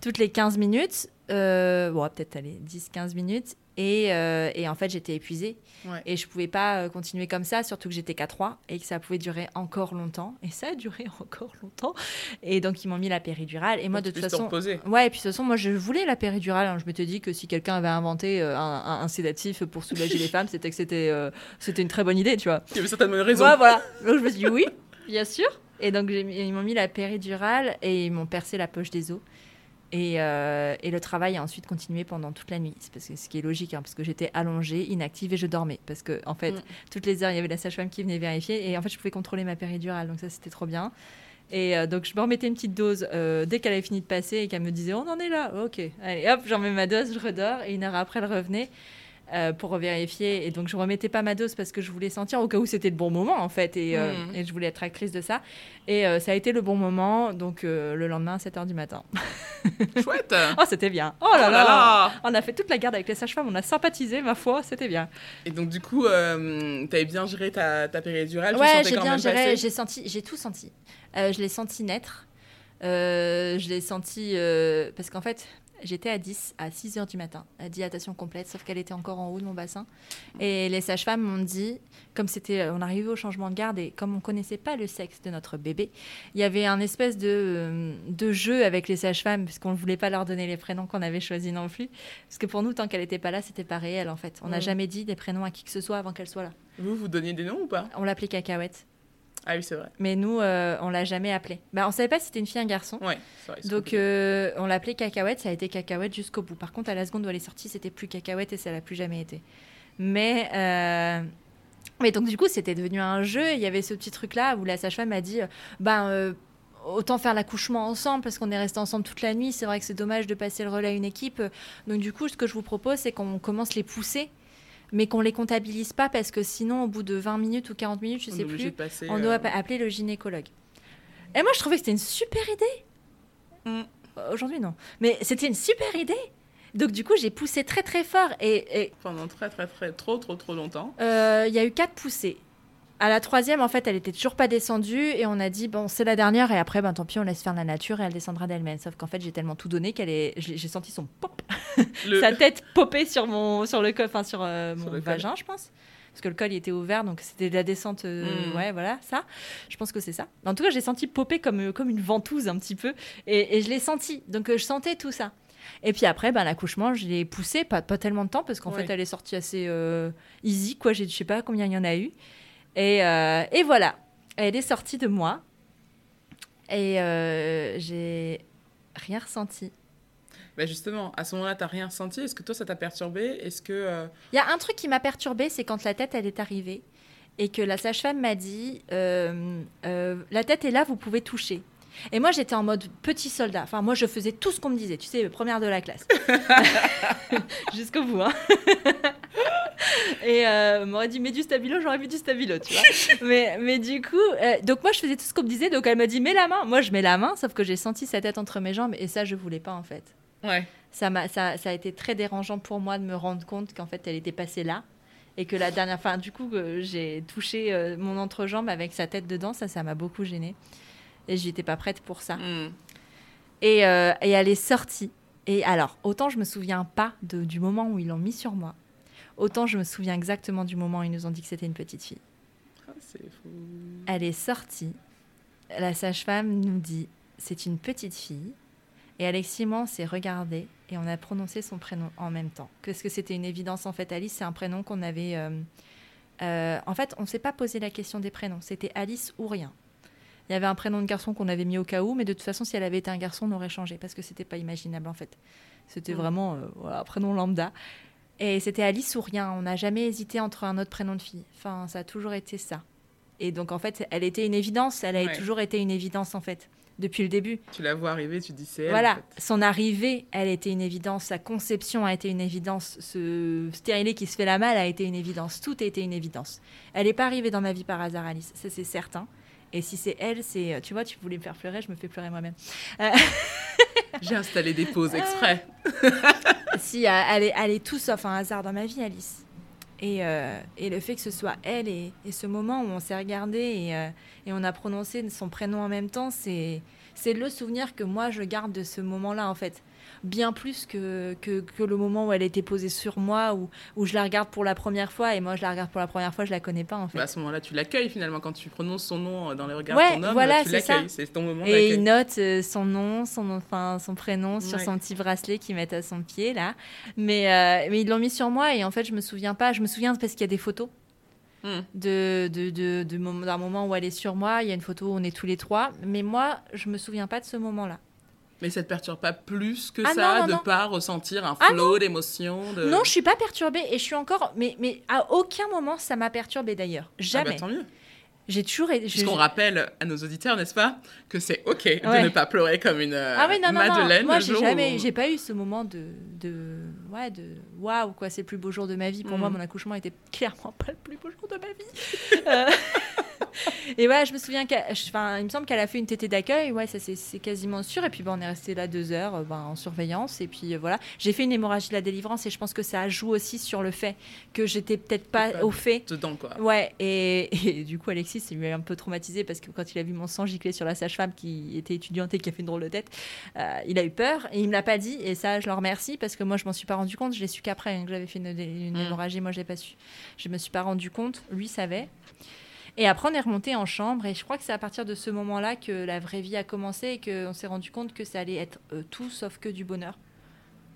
Toutes les 15 minutes, euh, bon, peut-être aller 10-15 minutes. Et, et, en fait, j'étais épuisée. Et je pouvais pas continuer comme ça, surtout que j'étais qu'à 3 et que ça pouvait durer encore longtemps. Et ça a duré *laughs* encore longtemps. Et donc, ils m'ont mis la péridurale. Et moi, de toute façon. Ouais, et puis de toute façon, moi, je voulais la péridurale. Hein. Je m'étais dit que si quelqu'un avait inventé un, un, sédatif pour soulager les *laughs* femmes, c'était que c'était c'était une très bonne idée, tu vois. Il y avait certainement une raison. Ouais, voilà. Donc, je me suis dit oui, bien sûr. Et donc, ils m'ont mis la péridurale et ils m'ont percé la poche des os. Euh, et, le travail a ensuite continué pendant toute la nuit. Parce que, ce qui est logique, hein, parce que j'étais allongée, inactive et je dormais. Parce que, en fait, mm. toutes les heures, il y avait la sage-femme qui venait vérifier. Et en fait, je pouvais contrôler ma péridurale. Donc, ça, c'était trop bien. Et euh, donc, je me remettais une petite dose euh, dès qu'elle avait fini de passer et qu'elle me disait On en est là, ok. Allez, hop, j'en mets ma dose, je redors. Et une heure après, elle revenait. Euh, pour vérifier. Et donc, je remettais pas ma dose parce que je voulais sentir au cas où c'était le bon moment, en fait. Et, euh, et je voulais être actrice de ça. Et euh, ça a été le bon moment. Donc, le lendemain, à 7 h du matin. *laughs* Chouette Oh, c'était bien. Oh, oh là, là, On a fait toute la garde avec les sages-femmes. On a sympathisé, ma foi. C'était bien. Et donc, du coup, tu avais bien géré ta, ta péridurale? Ouais, j'ai bien géré. J'ai senti, j'ai tout senti. je l'ai senti naître. je l'ai senti parce qu'en fait, J'étais à 10, à 6 heures du matin, à dilatation complète, sauf qu'elle était encore en haut de mon bassin. Et les sages-femmes m'ont dit, comme c'était, euh, on arrivait au changement de garde et comme on connaissait pas le sexe de notre bébé, il y avait un espèce de, euh, de jeu avec les sages-femmes, puisqu'on ne voulait pas leur donner les prénoms qu'on avait choisis non plus. Parce que pour nous, tant qu'elle n'était pas là, c'était pas réel en fait. On n'a jamais dit des prénoms à qui que ce soit avant qu'elle soit là. Vous, vous donniez des noms ou pas? On l'appelait Cacahuète. Ah oui, c'est vrai. Mais nous, euh, on l'a jamais appelé. Bah, on savait pas si c'était une fille ou un garçon. Ouais, vrai, Donc, euh, on l'appelait Cacahuète. Ça a été Cacahuète jusqu'au bout. Par contre, à la seconde où elle est sortie, c'était plus Cacahuète et ça l'a plus jamais été. Mais, euh, mais donc, du coup, c'était devenu un jeu. Il y avait ce petit truc-là où la sage-femme a dit ben, autant faire l'accouchement ensemble parce qu'on est resté ensemble toute la nuit. C'est vrai que c'est dommage de passer le relais à une équipe. Donc, du coup, ce que je vous propose, c'est qu'on commence les pousser mais qu'on les comptabilise pas parce que sinon, au bout de 20 minutes ou 40 minutes, je ne sais plus, on doit euh, appeler le gynécologue. Et moi, je trouvais que c'était une super idée. Mm. Aujourd'hui, non. Mais c'était une super idée. Donc du coup, j'ai poussé très très fort et, pendant très très très trop trop trop longtemps. Euh, il y a eu quatre poussées. À la troisième, en fait, elle était toujours pas descendue et on a dit bon, c'est la dernière et après, ben tant pis, on laisse faire la nature et elle descendra d'elle-même. Sauf qu'en fait, j'ai tellement tout donné qu'elle est, j'ai senti son pop, *laughs* sa tête popper sur mon, sur le col, enfin sur euh, mon vagin, je pense. Parce que le col il était ouvert, donc c'était la descente. Euh, hmm. Ouais, voilà, ça. Je pense que c'est ça. En tout cas, j'ai senti popper comme, euh, comme une ventouse un petit peu et, je l'ai senti. Donc je sentais tout ça. Et puis après, ben, l'accouchement, je l'ai poussé, pas, pas tellement de temps, parce qu'en fait, elle est sortie assez easy, quoi. Je sais pas combien il y en a eu. Euh, et, voilà, elle est sortie de moi. Et euh, j'ai rien ressenti. Bah justement, à ce moment-là, tu n'as rien ressenti. Est-ce que toi, ça t'a perturbé? Est-ce que euh, Il y a un truc qui m'a perturbé, c'est quand la tête elle est arrivée et que la sage-femme m'a dit la tête est là, vous pouvez toucher. Et moi, j'étais en mode petit soldat. Enfin, moi, je faisais tout ce qu'on me disait. Tu sais, première de la classe. *laughs* *laughs* Jusqu'au bout. Hein. *laughs* Et euh, m'aurait dit, mets du stabilo, j'aurais mis du stabilo, tu vois. mais, mais du coup, euh, donc moi, je faisais tout ce qu'on me disait. Donc elle m'a dit, mets la main. Moi, je mets la main, sauf que j'ai senti sa tête entre mes jambes. Et ça, je voulais pas, en fait. Ouais. Ça, a, ça, ça a été très dérangeant pour moi de me rendre compte qu'en fait, elle était passée là et que la dernière fois, du coup, j'ai touché euh, mon entrejambe avec sa tête dedans, ça, ça m'a beaucoup gênée. Et j'étais pas prête pour ça. Hmm. Et, euh, et, elle est sortie. Et alors, autant je me souviens pas de, du moment où ils l'ont mis sur moi, autant je me souviens exactement du moment où ils nous ont dit que c'était une petite fille. Ah, c'est fou. Elle est sortie. La sage-femme nous dit c'est une petite fille. Et Alexis et s'est regardé et on a prononcé son prénom en même temps. Parce que c'était une évidence en fait. Alice, c'est un prénom qu'on avait. Euh, euh, en fait, on ne s'est pas posé la question des prénoms. C'était Alice ou rien. Il y avait un prénom de garçon qu'on avait mis au cas où, mais de toute façon, si elle avait été un garçon, on aurait changé parce que c'était pas imaginable en fait. C'était mm. vraiment euh, un prénom lambda. Et c'était Alice ou rien. On n'a jamais hésité entre un autre prénom de fille. Enfin, ça a toujours été ça. Et donc, en fait, elle était une évidence. Elle a toujours été une évidence, en fait, depuis le début. Tu la vois arriver, tu dis c'est elle. Voilà. Son arrivée, elle était une évidence. Sa conception a été une évidence. Ce stérilet qui se fait la malle a été une évidence. Tout a été une évidence. Elle n'est pas arrivée dans ma vie par hasard, Alice. Ça, c'est certain. Et si c'est elle, c'est. Tu vois, tu voulais me faire pleurer, je me fais pleurer moi-même. Euh, *laughs* J'ai installé des pauses exprès. si, elle est, elle est tout sauf un hasard dans ma vie, Alice. Et, euh, et le fait que ce soit elle et, et ce moment où on s'est regardé et, euh, et, on a prononcé son prénom en même temps, c'est le souvenir que moi je garde de ce moment-là en fait bien plus que, que, le moment où elle était posée sur moi, où, où je la regarde pour la première fois, et moi je la regarde pour la première fois, je la connais pas en fait. Bah, à ce moment-là, tu l'accueilles finalement, quand tu prononces son nom dans les regards de ton homme, voilà, tu l'accueilles, c'est ton moment Et il note euh, son nom, son, enfin, son prénom sur son petit bracelet qu'ils mettent à son pied là. Mais, euh, mais ils l'ont mis sur moi, et en fait je me souviens pas, je me souviens parce qu'il y a des photos. Hmm. de, de, de, d'un moment où elle est sur moi. Il y a une photo où on est tous les trois. Mais moi, je me souviens pas de ce moment-là. Mais ça te perturbe pas plus que ah ça de ne pas ressentir un ah flot d'émotions de... Non, je suis pas perturbée et je suis encore. Mais, mais à aucun moment ça m'a perturbée d'ailleurs. Ah bah, Jamais. tant mieux. J'ai toujours été. Puisqu'on rappelle à nos auditeurs, n'est-ce pas, que c'est ok de ne pas pleurer comme une ah oui, non, non, Madeleine. Moi, j'ai jamais, j'ai pas eu ce moment de, de, ouais, de waouh quoi, c'est le plus beau jour de ma vie. Pour moi, mm. mon accouchement était clairement pas le plus beau jour de ma vie. *laughs* Euh, et ouais, je me souviens enfin, il me semble qu'elle a fait une tétée d'accueil. Ouais, ça c'est quasiment sûr. Et puis bon, on est resté là deux heures euh, ben, en surveillance. Et puis euh, voilà, j'ai fait une hémorragie de la délivrance et je pense que ça joue aussi sur le fait que j'étais peut-être pas, au fait. Dedans quoi. Ouais. Et, *laughs* et, du coup, Alexis s'est un peu traumatisé parce que quand il a vu mon sang gicler sur la sage-femme qui était étudiante et qui a fait une drôle de tête, euh, il a eu peur et il me l'a pas dit. Et ça, je le remercie parce que moi, je m'en suis pas rendu compte. Je l'ai su qu'après hein, que j'avais fait une, une mm. hémorragie. Moi, je l'ai pas su. Je me suis pas rendu compte. Lui savait. Et après, on est remonté en chambre et je crois que c'est à partir de ce moment-là que la vraie vie a commencé et qu'on s'est rendu compte que ça allait être euh, tout sauf que du bonheur.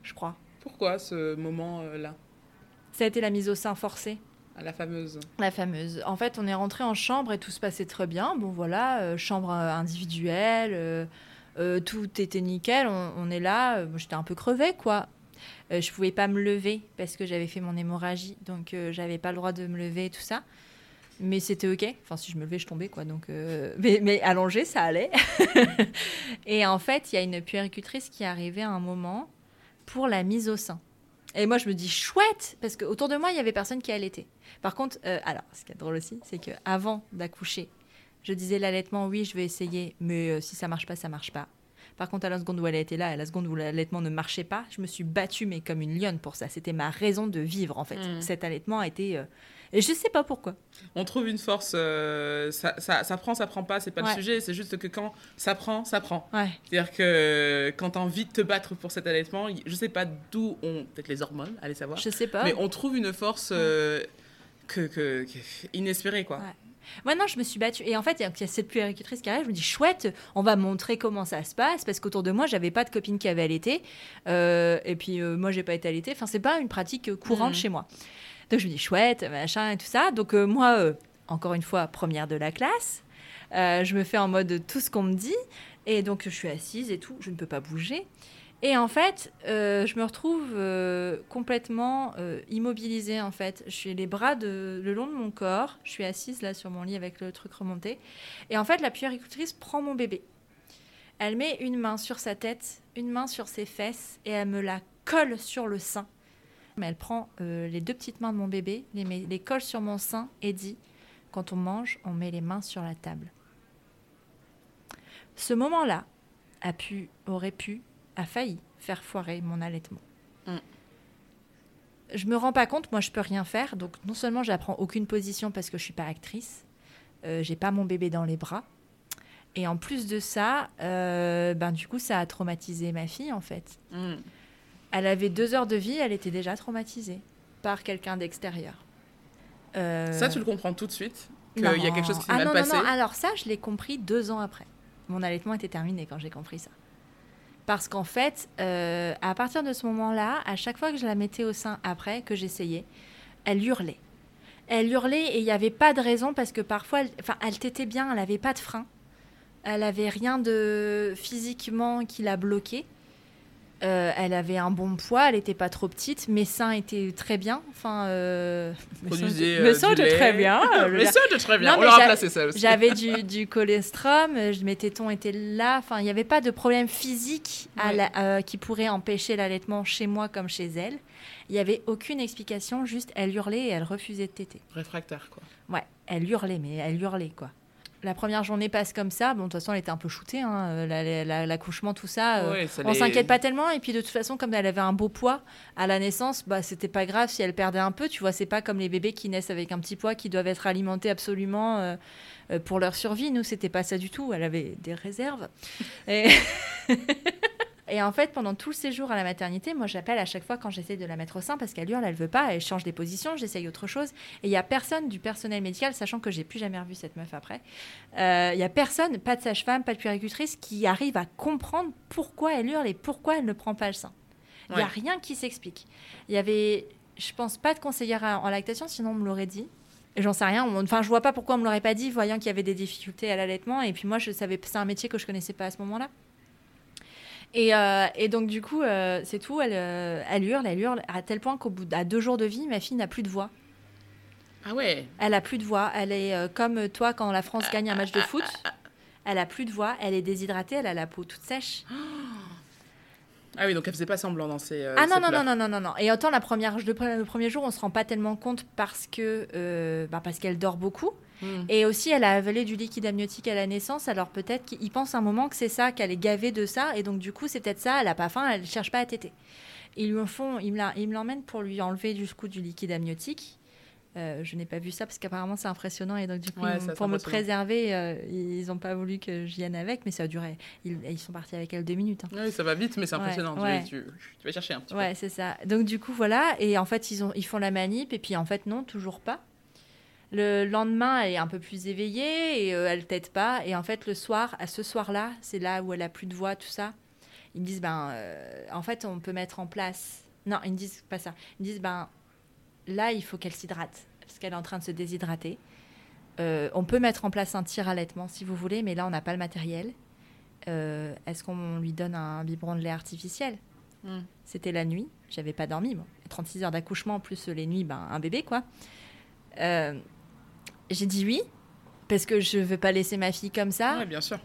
Je crois. Pourquoi ce moment-là? Ça a été la mise au sein forcée. Ah, la fameuse. La fameuse. En fait, on est rentré en chambre et tout se passait très bien. Bon, voilà, euh, chambre euh, individuelle, tout était nickel. On, est là. J'étais un peu crevée, quoi. Je pouvais pas me lever parce que j'avais fait mon hémorragie, donc j'avais pas le droit de me lever et tout ça. Mais c'était ok. Enfin, si je me levais, je tombais, quoi. Donc, euh, *laughs* mais, mais ça allait. *laughs* et en fait, il y a une puéricultrice qui est arrivée à un moment pour la mise au sein. Et moi, je me dis chouette, parce qu'autour de moi, il y avait personne qui allaitait. Par contre, euh, alors, ce qui est drôle aussi, c'est que avant d'accoucher, je disais l'allaitement, oui, je vais essayer, mais euh, si ça marche pas, ça marche pas. Par contre, à la seconde où elle était là, à la seconde où l'allaitement ne marchait pas, je me suis battue, mais comme une lionne pour ça. C'était ma raison de vivre, en fait. Mmh. Cet allaitement a été et je sais pas pourquoi. On trouve une force, euh, ça, ça, ça, prend, ça prend pas, c'est pas le sujet, c'est juste que quand ça prend, ça prend. C'est-à-dire que quand tu as envie de te battre pour cet allaitement, je sais pas d'où on. Peut-être les hormones, allez savoir. Je sais pas. Mais on trouve une force euh, que, que, inespérée, quoi. Ouais. Non, je me suis battue. Et en fait, il y a cette puéricultrice qui arrive, je me dis, chouette, on va montrer comment ça se passe, parce qu'autour de moi, j'avais pas de copine qui avait allaité. Euh, et puis, moi, j'ai pas été allaitée. Enfin, c'est pas une pratique courante mmh. chez moi. Donc je me dis chouette, machin et tout ça. Donc euh, moi, euh, encore une fois, première de la classe, euh, je me fais en mode tout ce qu'on me dit. Et donc je suis assise et tout, je ne peux pas bouger. Et en fait, je me retrouve complètement immobilisée en fait. Je suis les bras le long de mon corps. Je suis assise là sur mon lit avec le truc remonté. Et en fait, la puéricultrice prend mon bébé. Elle met une main sur sa tête, une main sur ses fesses et elle me la colle sur le sein elle prend euh, les deux petites mains de mon bébé, les, les colle sur mon sein et dit Quand on mange, on met les mains sur la table. Ce moment-là a pu, aurait pu, a failli faire foirer mon allaitement. Mm. Je me rends pas compte, moi je peux rien faire, donc non seulement j'apprends aucune position parce que je suis pas actrice, euh, j'ai pas mon bébé dans les bras, et en plus de ça, euh, ben du coup ça a traumatisé ma fille en fait. Mm. Elle avait deux heures de vie, elle était déjà traumatisée par quelqu'un d'extérieur. Ça, tu le comprends tout de suite Qu'il y a quelque chose qui s'est ah, mal non, passé non, non, alors ça, je l'ai compris deux ans après. Mon allaitement était terminé quand j'ai compris ça. Parce qu'en fait, euh, à partir de ce moment-là, à chaque fois que je la mettais au sein après, que j'essayais, elle hurlait. Elle hurlait et il n'y avait pas de raison parce que parfois, elle, enfin, elle t'était bien, elle n'avait pas de frein. Elle avait rien de physiquement qui la bloquait. Euh, elle avait un bon poids, elle n'était pas trop petite, mes seins étaient très bien. Enfin, euh, *laughs* mes seins euh, étaient très bien. *laughs* mes seins étaient très bien. On leur a placé ça aussi. J'avais du, *laughs* du cholestrum, mes tétons étaient là. Enfin, il n'y avait pas de problème physique qui pourrait empêcher l'allaitement chez moi comme chez elle. Il n'y avait aucune explication, juste elle hurlait et elle refusait de téter. Réfractaire, quoi. Ouais, elle hurlait, mais elle hurlait, quoi la première journée passe comme ça. Bon, de toute façon, elle était un peu shootée, hein, euh, l'accouchement, tout ça. Euh, on s'inquiète pas tellement. Et puis, de toute façon, comme elle avait un beau poids à la naissance, bah, c'était pas grave si elle perdait un peu. Tu vois, c'est pas comme les bébés qui naissent avec un petit poids qui doivent être alimentés absolument euh, pour leur survie. Nous, c'était pas ça du tout. Elle avait des réserves. Et... *laughs* Et en fait, pendant tout le séjour à la maternité, moi, j'appelle à chaque fois quand j'essaie de la mettre au sein parce qu'elle hurle, elle veut pas, elle change des positions, j'essaye autre chose. Et il y a personne du personnel médical, sachant que j'ai plus jamais revu cette meuf après. Euh, il y a personne, pas de sage-femme, pas de puéricultrice, qui arrive à comprendre pourquoi elle hurle et pourquoi elle ne prend pas le sein. Il n'y a rien qui s'explique. Il y avait, je pense, pas de conseillère en lactation, sinon on me l'aurait dit. J'en sais rien. Enfin, je vois pas pourquoi on me l'aurait pas dit, voyant qu'il y avait des difficultés à l'allaitement. Et puis moi, je savais, c'est un métier que je connaissais pas à ce moment-là. Euh, et, donc, du coup, euh, c'est tout. Elle, euh, elle hurle, elle hurle, à tel point qu'au bout de deux jours de vie, ma fille n'a plus de voix. Ah ouais Elle a plus de voix. Elle est comme toi quand la France gagne un match de foot. Elle a plus de voix. Elle est déshydratée. Elle a la peau toute sèche. Ah oui, donc elle faisait pas semblant dans ses. ah non, non, non, non, non, non, non. Et autant la première, le, premier jour, on se rend pas tellement compte parce que bah parce qu'elle dort beaucoup. Hmm. Et aussi, elle a avalé du liquide amniotique à la naissance. Alors peut-être qu'il pense un moment que c'est ça, qu'elle est gavée de ça. Et donc, du coup, c'est peut-être ça. Elle n'a pas faim, elle ne cherche pas à téter. Ils lui font, ils me l'emmènent pour lui enlever du coup du liquide amniotique. Euh, je n'ai pas vu ça parce qu'apparemment c'est impressionnant et donc du coup pour me préserver euh, ils n'ont pas voulu que je vienne avec mais ça a duré ils, ils sont partis avec elle deux minutes hein. oui ça va vite mais c'est impressionnant Tu, vas chercher un petit ouais c'est ça donc du coup voilà et en fait ils, ont, ils font la manip et puis en fait non toujours pas le lendemain, elle est un peu plus éveillée et euh, elle t'aide pas. Et en fait, le soir, à ce soir-là, c'est là où elle a plus de voix, tout ça. Ils me disent, ben, euh, en fait, on peut mettre en place. Non, ils me disent pas ça. Ils me disent, ben, là, il faut qu'elle s'hydrate parce qu'elle est en train de se déshydrater. Euh, on peut mettre en place un tir allaitement si vous voulez, mais là, on n'a pas le matériel. Est-ce qu'on lui donne un biberon de lait artificiel? Hmm. C'était la nuit, j'avais pas dormi. Bon. 36 heures d'accouchement, plus les nuits, ben, un bébé, quoi. J'ai dit oui, parce que je ne veux pas laisser ma fille comme ça. Oui, bien sûr.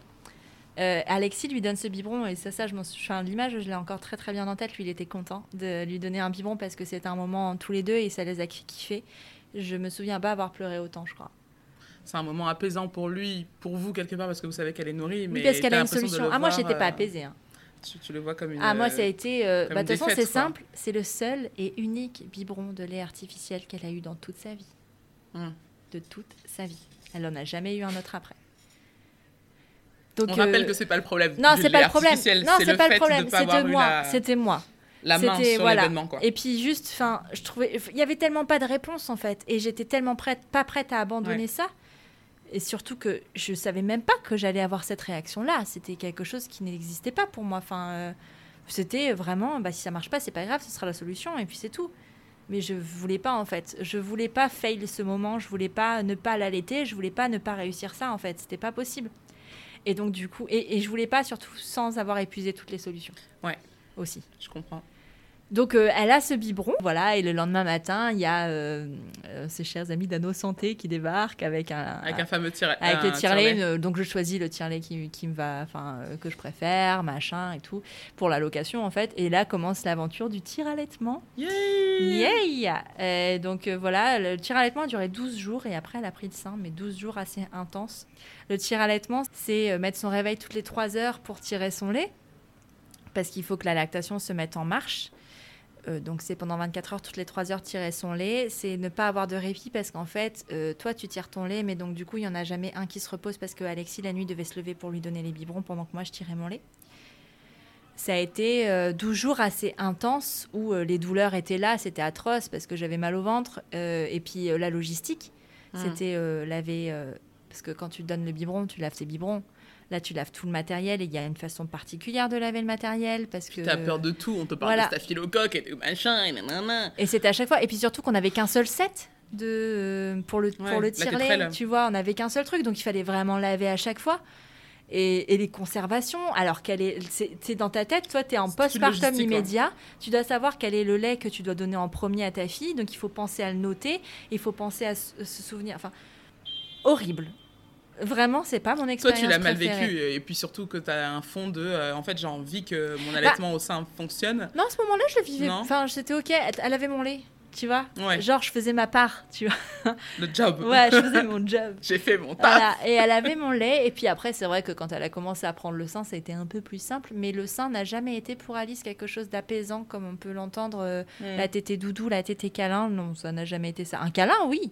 Euh, Alexis lui donne ce biberon et ça, ça, je m'en suis. l'image, je l'ai encore très très bien en tête. Lui, il était content de lui donner un biberon parce que c'était un moment tous les deux et ça les a kiffés. Je me souviens pas avoir pleuré autant, je crois. C'est un moment apaisant pour lui, pour vous quelque part parce que vous savez qu'elle est nourrie, mais oui, parce qu'elle a une solution. Ah moi, j'étais pas euh, apaisée. Hein. Tu, le vois comme une. Ah moi, ça a été. Euh, bah, de toute façon, c'est simple. C'est le seul et unique biberon de lait artificiel qu'elle a eu dans toute sa vie. Hum de toute sa vie. Elle n'en a jamais eu un autre après. Donc, On rappelle euh, que c'est pas le problème. Non, c'est pas le problème. Non, c'est pas le problème. C'était moi. C'était moi. La main sur voilà. quoi. Et puis juste, enfin, je trouvais, il y avait tellement pas de réponse en fait, et j'étais tellement prête, pas prête à abandonner ça. Et surtout que je savais même pas que j'allais avoir cette réaction-là. C'était quelque chose qui n'existait pas pour moi. Enfin, euh, c'était vraiment, bah, si ça marche pas, c'est pas grave, ce sera la solution, et puis c'est tout mais je voulais pas en fait. Je voulais pas fail ce moment, je voulais pas ne pas l'allaiter, je voulais pas ne pas réussir ça en fait, c'était pas possible. Et donc du coup, et, et, je voulais pas surtout sans avoir épuisé toutes les solutions. Ouais. Aussi. Je comprends. Donc euh, elle a ce biberon, voilà, et le lendemain matin, il y a euh, euh, ses chers amis d'Anno Santé qui débarquent avec un, avec un fameux tire avec le tire donc je choisis le tire qui, qui me va, enfin que je préfère, machin et tout pour la location en fait. Et là commence l'aventure du tir allaitement. Yay Donc voilà, le tir allaitement a duré 12 jours et après elle a pris le sein, mais 12 jours assez intenses. Le tir allaitement, c'est mettre son réveil toutes les 3 heures pour tirer son lait parce qu'il faut que la lactation se mette en marche. Euh, donc c'est pendant 24 heures, toutes les 3 heures, tirer son lait. C'est ne pas avoir de répit parce qu'en fait, euh, toi, tu tires ton lait, mais donc du coup, il n'y en a jamais un qui se repose parce que Alexis, la nuit, devait se lever pour lui donner les biberons pendant que moi, je tirais mon lait. ça a été 12 euh, jours assez intenses où les douleurs étaient là, c'était atroce parce que j'avais mal au ventre. Et puis la logistique, mmh. c'était laver. parce que quand tu donnes le biberon, tu laves tes biberons. Là, tu laves tout le matériel et il y a une façon particulière de laver le matériel parce que. Tu as peur de tout, on te parle de staphylocoque et de machin et nanana. Et c'était à chaque fois. Et puis surtout qu'on n'avait qu'un seul set de pour le pour le tirer, tu vois, on n'avait qu'un seul truc, donc il fallait vraiment laver à chaque fois et, les conservations. Alors, quelle est, c'est dans ta tête, toi, tu es en postpartum immédiat. Tu dois savoir quel est le lait que tu dois donner en premier à ta fille. Donc, il faut penser à le noter. Il faut penser à se, souvenir. Enfin, horrible. Vraiment, c'est pas mon expérience. Toi, tu l'as mal vécu. Et puis surtout que tu as un fond de. Euh, en fait, j'ai envie que mon bah allaitement au sein fonctionne. Non, à ce moment-là, je le vivais. Enfin, j'étais OK. Elle avait mon lait tu vois. Genre, je faisais ma part, tu vois. *laughs* Le job. ouais, je faisais mon *laughs* job. J'ai fait mon taf. Et elle avait *laughs* mon lait. Et puis après, c'est vrai que quand elle a commencé à prendre le sein, ça a été un peu plus simple. Mais le sein n'a jamais été pour Alice quelque chose d'apaisant, comme on peut l'entendre. Mm. La tétée doudou, la tétée câlin. Non, ça n'a jamais été ça. Un câlin, oui.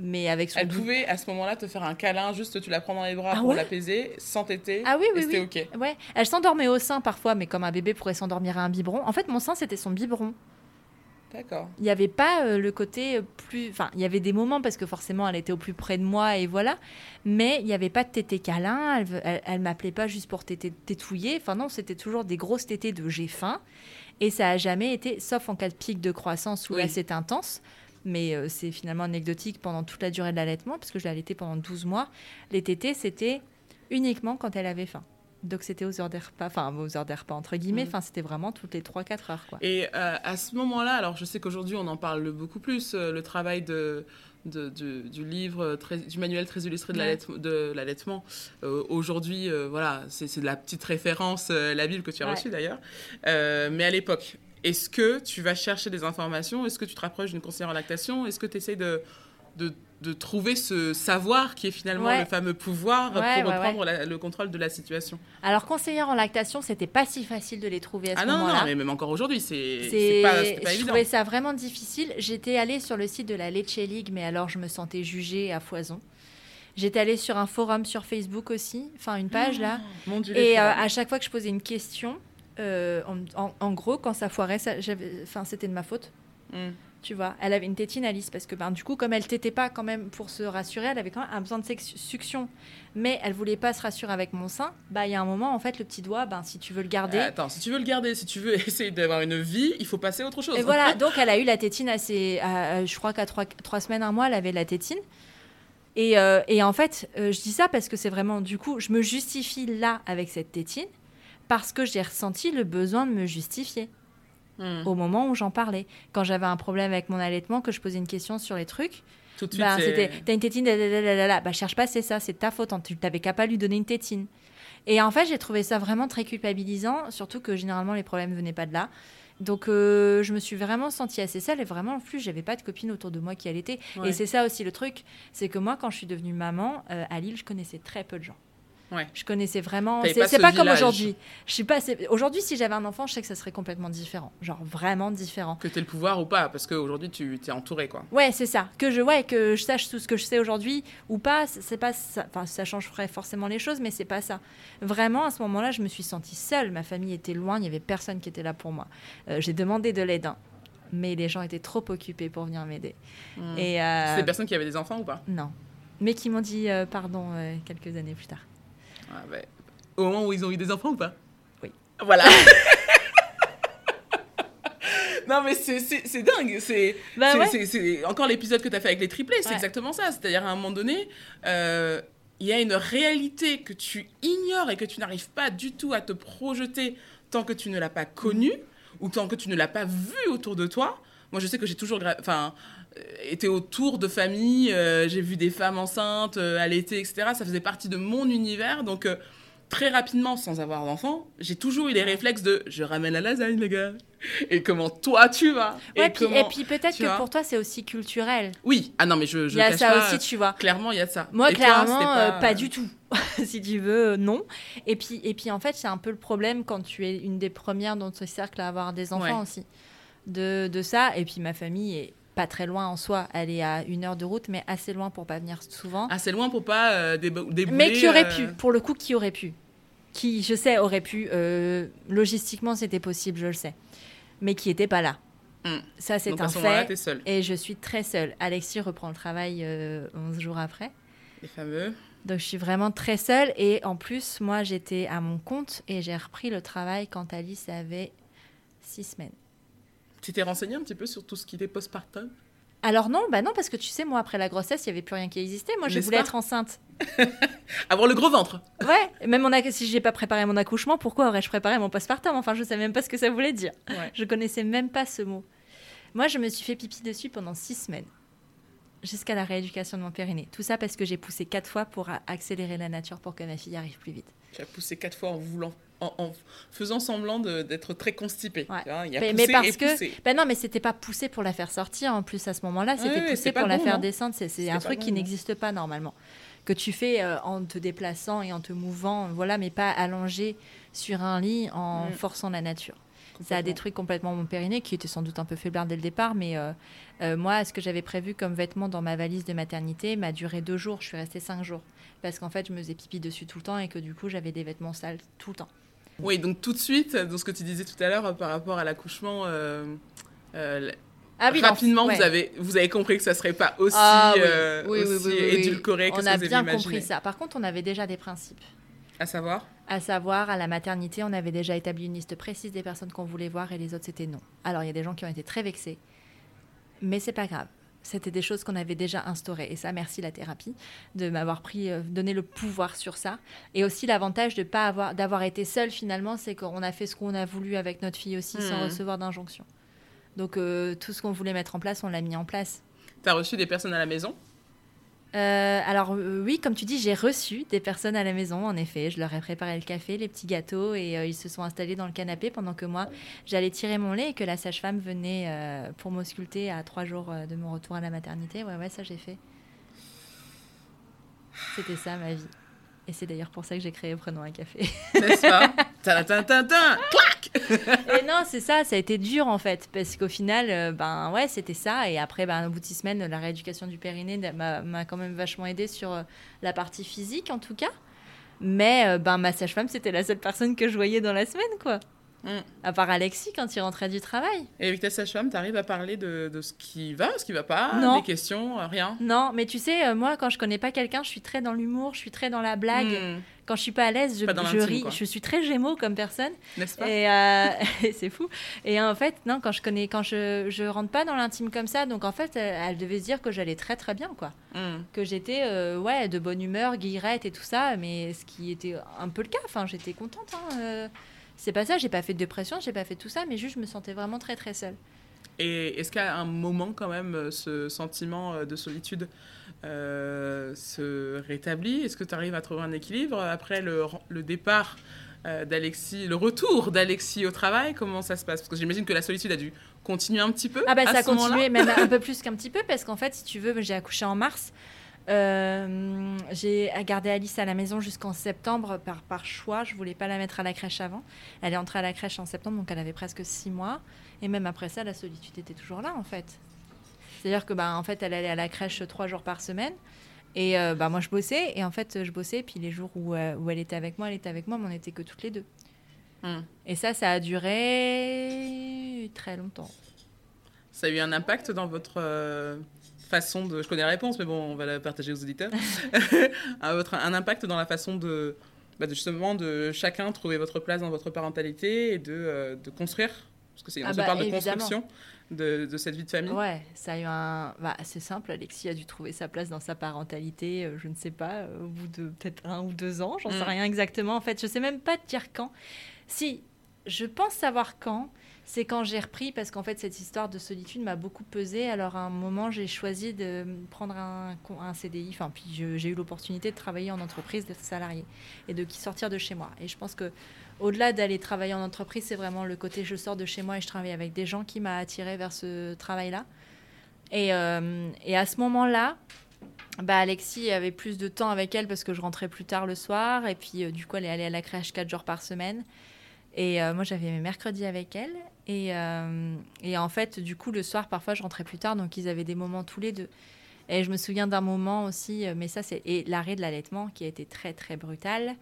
Mais avec son Elle pouvait à ce moment-là te faire un câlin, juste tu la prends dans les bras ah pour l'apaiser, sans téter. Ah oui, oui, oui. ok. Ouais. Elle s'endormait au sein parfois, mais comme un bébé pourrait s'endormir à un biberon. En fait, mon sein, c'était son biberon. D'accord. Il n'y avait pas euh, le côté plus. Enfin, il y avait des moments parce que forcément, elle était au plus près de moi et voilà. Mais il n'y avait pas de tété câlin. Elle, elle, m'appelait pas juste pour tété, tétouiller. Enfin, non, c'était toujours des grosses tétées de j'ai faim. Et ça a jamais été, sauf en cas de pic de croissance où là c'est intense. Mais euh, c'est finalement anecdotique pendant toute la durée de l'allaitement, parce que je l'ai allaité pendant 12 mois. Les tétés, c'était uniquement quand elle avait faim. Donc c'était aux heures des repas, enfin aux heures des repas entre guillemets, mm. enfin c'était vraiment toutes les 3-4 heures. Quoi. Et euh, à ce moment-là, alors je sais qu'aujourd'hui on en parle beaucoup plus, euh, le travail de, du livre, très, du manuel très illustré de l'allaitement. Euh, aujourd'hui, voilà, c'est de la petite référence, la Bible que tu as reçue d'ailleurs. mais à l'époque, est-ce que tu vas chercher des informations? Est-ce que tu te rapproches d'une conseillère en lactation? Est-ce que tu essaies de, de de trouver ce savoir qui est finalement le fameux pouvoir pour reprendre le contrôle de la situation? Alors, conseillère en lactation, c'était pas si facile de les trouver à ce moment-là. Ah non, non, mais même encore aujourd'hui, c'est pas, pas évident. Je trouvais ça vraiment difficile. J'étais allée sur le site de la Lecce League, mais alors je me sentais jugée à foison. J'étais allée sur un forum sur Facebook aussi, enfin une page là. Mon Dieu, et euh, à chaque fois que je posais une question, euh, en, gros, quand ça foirait, ça, c'était de ma faute. Hmm tu vois. Elle avait une tétine Alice parce que ben, du coup, comme elle t'était pas quand même pour se rassurer, elle avait quand même un besoin de succion. Mais elle voulait pas se rassurer avec mon sein. Bah, il y a un moment, en fait, le petit doigt, ben, si tu veux le garder. Euh, attends, si tu veux le garder, si tu veux *laughs* essayer d'avoir une vie, il faut passer à autre chose. Et voilà, *laughs* donc elle a eu la tétine assez. je crois qu'à trois, trois, semaines, un mois, elle avait la tétine. Et, euh, et en fait, euh, je dis ça parce que c'est vraiment, du coup, je me justifie là avec cette tétine parce que j'ai ressenti le besoin de me justifier. Hmm. au moment où j'en parlais. Quand j'avais un problème avec mon allaitement, que je posais une question sur les trucs, tout de suite, bah, c'était t'as une tétine, bah cherche pas, c'est ça, c'est ta faute, hein, tu t'avais qu'à pas lui donner une tétine. Et en fait, j'ai trouvé ça vraiment très culpabilisant, surtout que généralement les problèmes venaient pas de là. Donc euh, je me suis vraiment sentie assez seule et vraiment en plus j'avais pas de copine autour de moi qui allaitait. Et c'est ça aussi le truc, c'est que moi quand je suis devenue maman euh, à Lille, je connaissais très peu de gens. Je connaissais vraiment. C'est pas, comme aujourd'hui. Je suis pas. Aujourd'hui, si j'avais un enfant, je sais que ça serait complètement différent. Genre vraiment différent. Que tu aies le pouvoir ou pas, parce qu'aujourd'hui, tu es entouré, quoi. Ouais, c'est ça. Que je, ouais, que je sache tout ce que je sais aujourd'hui ou pas, c'est pas ça. Enfin, ça changerait forcément les choses, mais c'est pas ça. Vraiment, à ce moment-là, je me suis sentie seule. Ma famille était loin, il y avait personne qui était là pour moi. Euh, j'ai demandé de l'aide. Hein. Mais les gens étaient trop occupés pour venir m'aider. Et euh... C'est des personnes qui avaient des enfants ou pas? Non. Mais qui m'ont dit euh, pardon euh, quelques années plus tard. Ah, Au moment où ils ont eu des enfants ou pas? Oui. Voilà. *laughs* non, mais c'est dingue. C'est bah encore l'épisode que tu as fait avec les triplés. C'est exactement ça. C'est-à-dire, à un moment donné, euh, il y a une réalité que tu ignores et que tu n'arrives pas du tout à te projeter tant que tu ne l'as pas connue ou tant que tu ne l'as pas vue autour de toi. Moi, je sais que j'ai toujours. Enfin, euh, été autour de familles, euh, j'ai vu des femmes enceintes, euh, allaitées, etc. Ça faisait partie de mon univers. Donc, très rapidement, sans avoir d'enfant, j'ai toujours eu les réflexes de je ramène la lasagne, les gars. Et comment toi tu vas? Et, puis, peut-être que pour toi, c'est aussi culturel. Oui, ah non, mais je. je il y a ça aussi, tu vois. Clairement, il y a ça. Moi, clairement, pas... du tout. *laughs* si tu veux, non. Et puis, et puis en fait, c'est un peu le problème quand tu es une des premières dans ton cercle à avoir des enfants aussi. De, de ça. Et puis ma famille est pas très loin en soi. Elle est à une heure de route, mais assez loin pour pas venir souvent. Assez loin pour pas euh, débouler. Mais qui aurait euh, pu, pour le coup, qui aurait pu? qui, je sais, aurait pu, logistiquement, c'était possible, je le sais, mais qui n'était pas là. Hmm. Ça, c'est un fait. Et je suis très seule. Alexis reprend le travail 11 jours après. Les fameux. Donc je suis vraiment très seule et en plus moi j'étais à mon compte et j'ai repris le travail quand Alice avait six semaines. Tu t'es renseignée un petit peu sur tout ce qui était postpartum? Alors non, bah non, parce que tu sais, moi, après la grossesse, il n'y avait plus rien qui existait. Moi, je voulais être enceinte. *laughs* Avoir le gros ventre. Ouais, même mon si j'ai pas préparé mon accouchement, pourquoi aurais-je préparé mon postpartum? Enfin, je ne savais même pas ce que ça voulait dire. Ouais. Je connaissais même pas ce mot. Moi, je me suis fait pipi dessus pendant six semaines jusqu'à la rééducation de mon périnée. Tout ça parce que j'ai poussé quatre fois pour accélérer la nature pour que ma fille arrive plus vite. J'ai poussé quatre fois en voulant, en, faisant semblant d'être très constipée. mais, parce que, ben non, mais c'était pas poussé pour la faire sortir. En plus à ce moment-là, c'était poussé pour la faire descendre. C'est un truc qui n'existe pas normalement, que tu fais euh, en te déplaçant et en te mouvant, voilà, mais pas allongé sur un lit en mm. forçant la nature. Ça a détruit complètement mon périnée, qui était sans doute un peu faiblard dès le départ, mais euh, euh, moi, ce que j'avais prévu comme vêtement dans ma valise de maternité m'a duré deux jours. Je suis restée cinq jours. Parce qu'en fait, je me faisais pipi dessus tout le temps et que du coup, j'avais des vêtements sales tout le temps. Oui, donc tout de suite, dans ce que tu disais tout à l'heure euh, par rapport à l'accouchement, euh, ah rapidement, vous, avez, vous avez compris que ça ne serait pas aussi, ah édulcoré que on ce que vous On a bien compris ça. Par contre, on avait déjà des principes. À savoir? À savoir, à la maternité, on avait déjà établi une liste précise des personnes qu'on voulait voir et les autres, c'était non. Alors, il y a des gens qui ont été très vexés mais c'est pas grave. C'était des choses qu'on avait déjà instaurées. Et ça, merci la thérapie de m'avoir pris, euh, donné le pouvoir sur ça. Et aussi l'avantage de pas avoir, d'avoir été seule finalement, c'est qu'on a fait ce qu'on a voulu avec notre fille aussi, sans hmm. recevoir d'injonction. Donc euh, tout ce qu'on voulait mettre en place, on l'a mis en place. Tu as reçu des personnes à la maison? Euh, alors euh, oui, comme tu dis, j'ai reçu des personnes à la maison, en effet. Je leur ai préparé le café, les petits gâteaux, et euh, ils se sont installés dans le canapé pendant que moi, j'allais tirer mon lait et que la sage-femme venait pour m'ausculter à trois jours de mon retour à la maternité. Ouais, ouais, ça j'ai fait. C'était ça ma vie. Et c'est d'ailleurs pour ça que j'ai créé Prenons un café. N'est-ce pas *laughs* *laughs* Et non, c'est ça, ça a été dur en fait, parce qu'au final, euh, ben ouais, c'était ça. Et après, ben, au bout de six semaines, la rééducation du périnée m'a quand même vachement aidé sur euh, la partie physique en tout cas. Mais euh, ben, ma sage-femme, c'était la seule personne que je voyais dans la semaine, quoi. Mm. À part Alexis quand il rentrait du travail. Et avec ta sage-femme, tu arrives à parler de, de, ce qui va, ce qui va pas, non. des questions, rien? Non, mais tu sais, moi, quand je connais pas quelqu'un, je suis très dans l'humour, je suis très dans la blague. Mm. Quand je suis pas à l'aise, je, je ris. Je suis très gémeaux comme personne. N'est-ce pas? Et euh, *laughs* c'est fou. Et en fait, non, quand je connais, quand je, je rentre pas dans l'intime comme ça, donc en fait, elle, devait se dire que j'allais très très bien, quoi. Mm. Que j'étais, ouais, de bonne humeur, guillerette et tout ça, mais ce qui était un peu le cas. Enfin, j'étais contente. Hein, c'est pas ça, j'ai pas fait de dépression, j'ai pas fait tout ça, mais juste je me sentais vraiment très très seule. Et est-ce qu'à un moment quand même euh, ce sentiment euh, de solitude euh, se rétablit Est-ce que tu arrives à trouver un équilibre après le, le départ d'Alexis, le retour d'Alexis au travail? Comment ça se passe? Parce que j'imagine que la solitude a dû continuer un petit peu. Ah bah ça a continué *laughs* même un peu plus qu'un petit peu parce qu'en fait si tu veux j'ai accouché en mars. Euh, j'ai gardé Alice à la maison jusqu'en septembre par, par choix. Je voulais pas la mettre à la crèche avant. Elle est entrée à la crèche en septembre, donc elle avait presque six mois. Et même après ça, la solitude était toujours là, en fait. C'est-à-dire que, bah, en fait, elle allait à la crèche trois jours par semaine. Et euh, bah, moi, je bossais. Et en fait, je bossais. Puis les jours où, euh, où elle était avec moi, elle était avec moi, mais on n'était que toutes les deux. Hmm. Et ça, ça a duré très longtemps. Ça a eu un impact dans votre façon de. Je connais la réponse, mais bon, on va la partager aux auditeurs. *laughs* un, votre, un impact dans la façon de, bah, de, justement de chacun trouver votre place dans votre parentalité et de, euh, de construire. Parce que c'est ah on bah, parle de construction de, de, cette vie de famille? Ouais, ça a eu un. Bah, c'est simple, Alexis a dû trouver sa place dans sa parentalité, euh, je ne sais pas, euh, au bout de peut-être un ou deux ans, j'en sais mm. rien exactement. En fait, je sais même pas te dire quand. Si, je pense savoir quand c'est quand j'ai repris, parce qu'en fait, cette histoire de solitude m'a beaucoup pesé. Alors, à un moment, j'ai choisi de prendre un, un CDI. Enfin, puis j'ai eu l'opportunité de travailler en entreprise, d'être salarié et de sortir de chez moi. Et je pense que au-delà d'aller travailler en entreprise, c'est vraiment le côté je sors de chez moi et je travaille avec des gens qui m'a attiré vers ce travail-là. Et, euh, et, à ce moment-là, bah, Alexis avait plus de temps avec elle parce que je rentrais plus tard le soir. Et puis, euh, du coup, elle est allée à la crèche quatre jours par semaine. Et euh, moi, j'avais mes mercredis avec elle. Et, et, en fait, du coup, le soir, parfois, je rentrais plus tard. Donc, ils avaient des moments tous les deux. Et je me souviens d'un moment aussi, mais ça, c'est l'arrêt de l'allaitement qui a été très, très brutal.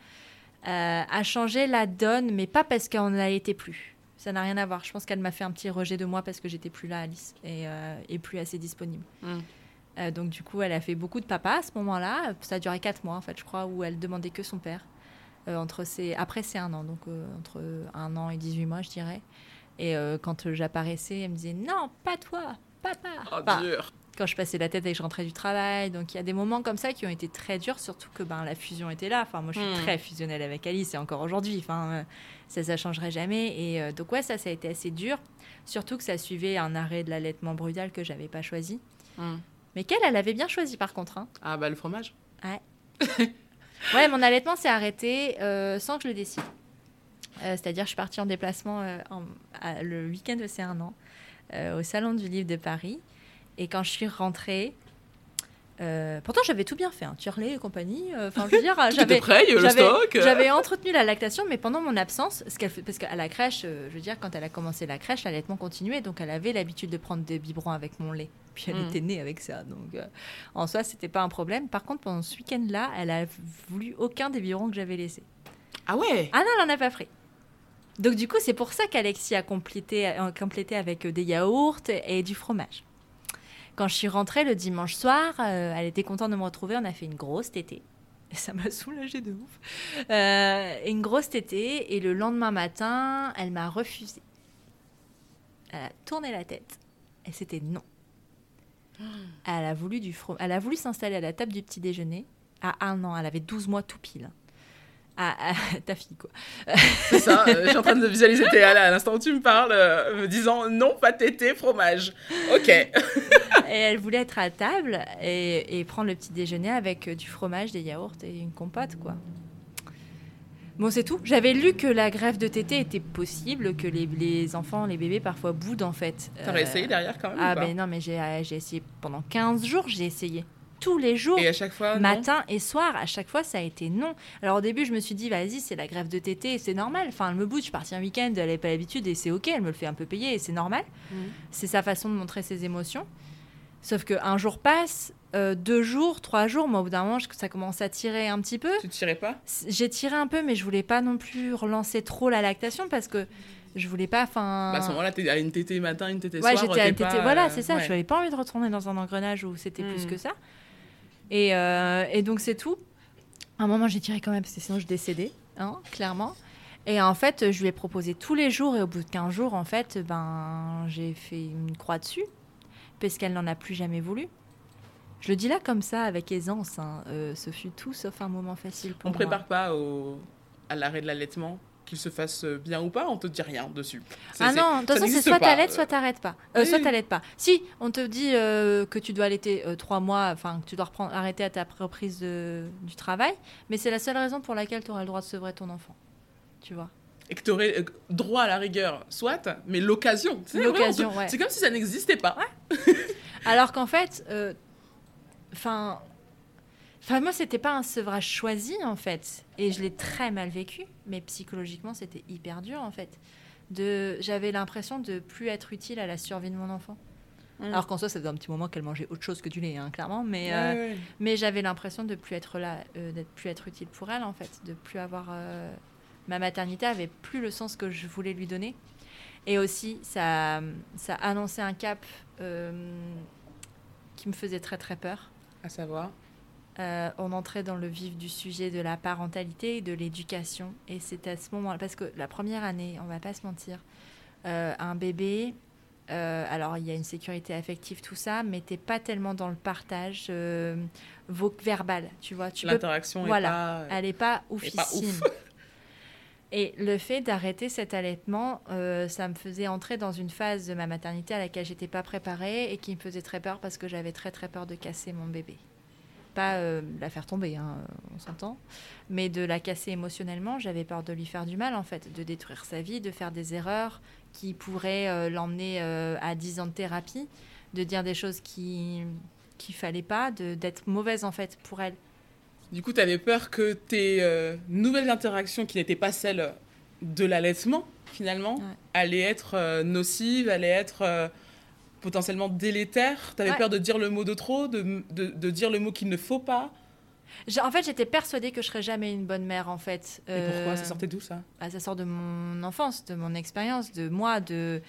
A changé la donne, mais pas parce qu'on été plus. Ça n'a rien à voir. Je pense qu'elle m'a fait un petit rejet de moi parce que j'étais plus là, Alice, et, et plus assez disponible. Mm. donc du coup, elle a fait beaucoup de papa à ce moment-là. Ça a duré quatre mois, en fait, je crois, où elle demandait que son père. entre ses... Après, c'est un an, donc entre un an et 18 mois, je dirais. Et quand j'apparaissais, elle me disait non, pas toi, papa. Oh, quand je passais la tête et que je rentrais du travail. Donc il y a des moments comme ça qui ont été très durs, surtout que ben, la fusion était là. Enfin, moi, je suis hmm. très fusionnelle avec Alice et encore aujourd'hui. Enfin, euh, ça, ça changerait jamais. Et euh, donc, ouais, ça, ça a été assez dur. Surtout que ça suivait un arrêt de l'allaitement brutal que j'avais pas choisi. Hmm. Mais qu'elle, elle avait bien choisi par contre. Hein. Ah, bah le fromage Ouais. *laughs* ouais, mon allaitement s'est arrêté euh, sans que je le décide. C'est-à-dire, je suis partie en déplacement le week-end de C1 an au Salon du Livre de Paris. Et quand je suis rentrée, euh, pourtant, j'avais tout bien fait, hein, et compagnie. Euh, enfin, je veux dire, *laughs* j'avais. J'avais entretenu la lactation, mais pendant mon absence, ce parce qu'à la crèche, euh, je veux dire, quand elle a commencé la crèche, l'allaitement continuait, donc elle avait l'habitude de prendre des biberons avec mon lait. Puis elle hmm. était née avec ça, donc en soi, c'était pas un problème. Par contre, pendant ce week-end-là, elle a voulu aucun des biberons que j'avais laissés. Ah ouais? Ah non, elle en a pas pris. Donc du coup, c'est pour ça qu'Alexis a complété, a complété avec des yaourts et du fromage. Quand je suis rentrée le dimanche soir, euh, elle était contente de me retrouver. On a fait une grosse tétée. Et ça m'a *laughs* soulagée de ouf. Euh, une grosse tétée. Et le lendemain matin, elle m'a refusé. Elle a tourné la tête. Et c'était non. *gasps* Elle a voulu du Elle a voulu s'installer à la table du petit déjeuner à un an. Elle avait 12 mois tout pile à, *laughs* ta fille, quoi. *laughs* C'est ça, euh, je suis en train de visualiser Théa là, à l'instant où tu me parles, euh, me disant non, pas tété, fromage. Ok. *laughs* et elle voulait être à table et, et, prendre le petit déjeuner avec euh, du fromage, des yaourts et une compote, quoi. Bon, c'est tout. J'avais lu que la grève de tété était possible, que les, les enfants, les bébés, parfois boudent, en fait. T'as essayé derrière, quand même Ah, ben non, mais j'ai essayé pendant 15 jours, j'ai essayé tous les jours, et à chaque fois, matin et soir. À chaque fois, ça a été non. Alors au début, je me suis dit, vas-y, c'est la grève de tété, c'est normal. Enfin, elle me bouge, je suis partie un week-end, elle n'avait pas l'habitude et c'est ok, elle me le fait un peu payer et c'est normal. Mm. C'est sa façon de montrer ses émotions. Sauf qu'un jour passe, euh, deux jours, trois jours, moi au bout d'un moment, ça commence à tirer un petit peu. Tu tirais pas? J'ai tiré un peu, mais je voulais pas non plus relancer trop la lactation parce que je voulais pas enfin bah, à ce moment-là tu à une tétée matin une tétée ouais, soir j'étais à une tétée voilà c'est ça je n'avais pas envie de retourner dans un engrenage où c'était plus mm. que ça euh, et, donc, c'est tout. À un moment, j'ai tiré quand même, parce que sinon, je décédais, hein, clairement. Et en fait, je lui ai proposé tous les jours, et au bout de 15 jours, en fait, ben, j'ai fait une croix dessus, parce qu'elle n'en a plus jamais voulu. Je le dis là comme ça, avec aisance. Hein. Euh, ce fut tout sauf un moment facile pour On ne prépare pas au... à l'arrêt de l'allaitement? Qu'il se fasse bien ou pas, on te dit rien dessus. Ah non, de toute façon, c'est soit t'allaites, soit t'arrêtes pas. Euh, Soit t'allaites pas. Si, on te dit euh, que tu dois allaiter euh, trois mois, enfin, que tu dois reprendre, arrêter à ta reprise de, du travail, mais c'est la seule raison pour laquelle tu auras le droit de sevrer ton enfant. Tu vois et que tu aurais euh, droit à la rigueur, soit, mais l'occasion. *laughs* Ouais. C'est comme si ça n'existait pas. Alors qu'en fait, enfin, Enfin, moi, c'était pas un sevrage choisi, en fait. Et je l'ai très mal vécu. Mais psychologiquement, c'était hyper dur, en fait. De... J'avais l'impression de plus être utile à la survie de mon enfant. Mmh. Alors qu'en soi, ça faisait un petit moment qu'elle mangeait autre chose que du lait, hein, clairement. Mais, euh, mais j'avais l'impression de plus être là, euh, d'être plus être utile pour elle, en fait. De plus avoir. Euh, ma maternité avait plus le sens que je voulais lui donner. Et aussi, ça, ça annonçait un cap qui me faisait très, très peur. À savoir euh, on entrait dans le vif du sujet de la parentalité et de l'éducation. Et c'est à ce moment-là, parce que la première année, on va pas se mentir, euh, un bébé, euh, alors il y a une sécurité affective, tout ça, mais t'es pas tellement dans le partage verbal, tu vois. L'interaction est voilà, elle est pas oufissime. *laughs* Et le fait d'arrêter cet allaitement, ça me faisait entrer dans une phase de ma maternité à laquelle j'étais pas préparée et qui me faisait très peur parce que j'avais très très peur de casser mon bébé pas euh, la faire tomber, hein, on s'entend, mais de la casser émotionnellement. J'avais peur de lui faire du mal, en fait, de détruire sa vie, de faire des erreurs qui pourraient euh, l'emmener euh, à 10 ans de thérapie, de dire des choses qui qu'il fallait pas, d'être mauvaise, en fait, pour elle. Du coup, tu avais peur que tes nouvelles interactions, qui n'étaient pas celles de l'allaitement, finalement, allaient être nocives, allaient être potentiellement délétère Tu avais peur de dire le mot de trop, de, de, dire le mot qu'il ne faut pas En fait, j'étais persuadée que je serais jamais une bonne mère, en fait. Et pourquoi? Ça sortait d'où, ça? bah, Ça sort de mon enfance, de mon expérience, de moi, de,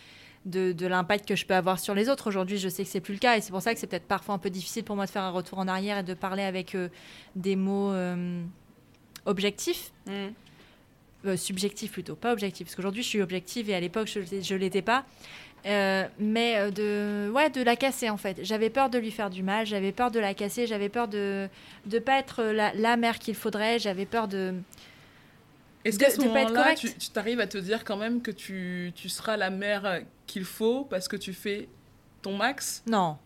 de, l'impact que je peux avoir sur les autres. Aujourd'hui, je sais que c'est plus le cas et c'est pour ça que c'est peut-être parfois un peu difficile pour moi de faire un retour en arrière et de parler avec euh, des mots euh, objectifs. Mm. Euh, subjectifs plutôt, pas objectifs. Parce qu'aujourd'hui, je suis objective et à l'époque, je ne l'étais pas. Mais de, ouais, de la casser en fait. J'avais peur de lui faire du mal, j'avais peur de la casser, j'avais peur de ne pas être la, la mère qu'il faudrait, j'avais peur de, est-ce qu'à ce, moment-là, tu t'arrives à te dire quand même que tu, tu seras la mère qu'il faut parce que tu fais ton max? Non.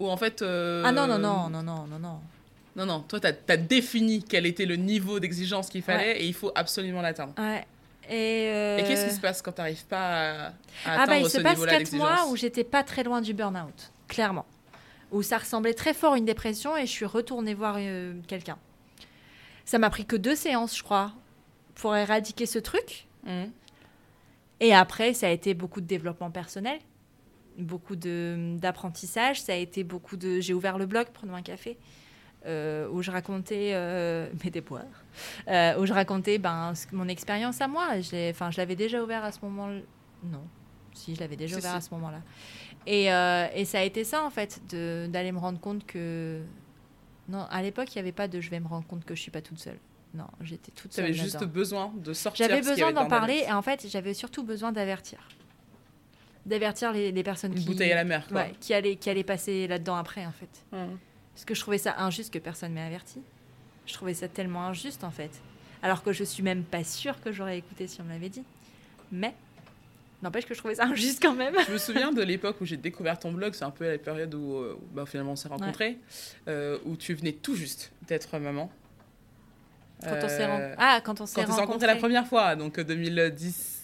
Ou en fait... Euh, ah non, non, non, non, non, non, non. Non, non, toi, tu as, défini quel était le niveau d'exigence qu'il fallait et il faut absolument l'atteindre. Ouais. Et, euh, et qu'est-ce qui se passe quand tu n'arrives pas à, à ah bah, il se passe 4 mois où j'étais pas très loin du burn-out, clairement. Où ça ressemblait très fort à une dépression et je suis retournée voir euh, quelqu'un. Ça m'a pris que deux séances, je crois, pour éradiquer ce truc. Mm. Et après, ça a été beaucoup de développement personnel, beaucoup d'apprentissage. Ça a été beaucoup de. J'ai ouvert le blog, prenons un café, euh, où je racontais euh, *laughs* mes déboires, euh, où je racontais ben, mon expérience à moi. Enfin, je l'avais déjà ouvert à ce moment-là. Non, si, je l'avais déjà ouvert à ce moment-là. Et, et, ça a été ça, en fait, d'aller me rendre compte que. Non, à l'époque, il n'y avait pas de je vais me rendre compte que je suis pas toute seule. Non, j'étais toute seule. Tu avais juste besoin de sortir. J'avais besoin d'en parler et en fait, j'avais surtout besoin d'avertir. D'avertir les, les, personnes Une qui. bouteille à la mer, quoi. qui, allaient, qui allaient passer là-dedans après, en fait. Parce que je trouvais ça injuste que personne m'ait averti. Je trouvais ça tellement injuste, en fait. Alors que je suis même pas sûre que j'aurais écouté si on me l'avait dit. Mais. N'empêche que je trouvais ça *laughs* injuste quand même. Je me souviens de l'époque où j'ai découvert ton blog, c'est un peu la période où, euh, bah, finalement on s'est rencontrés, euh, où tu venais tout juste d'être maman. Quand on s'est euh, ah, quand on s'est rencontrés. la première fois, donc 2010.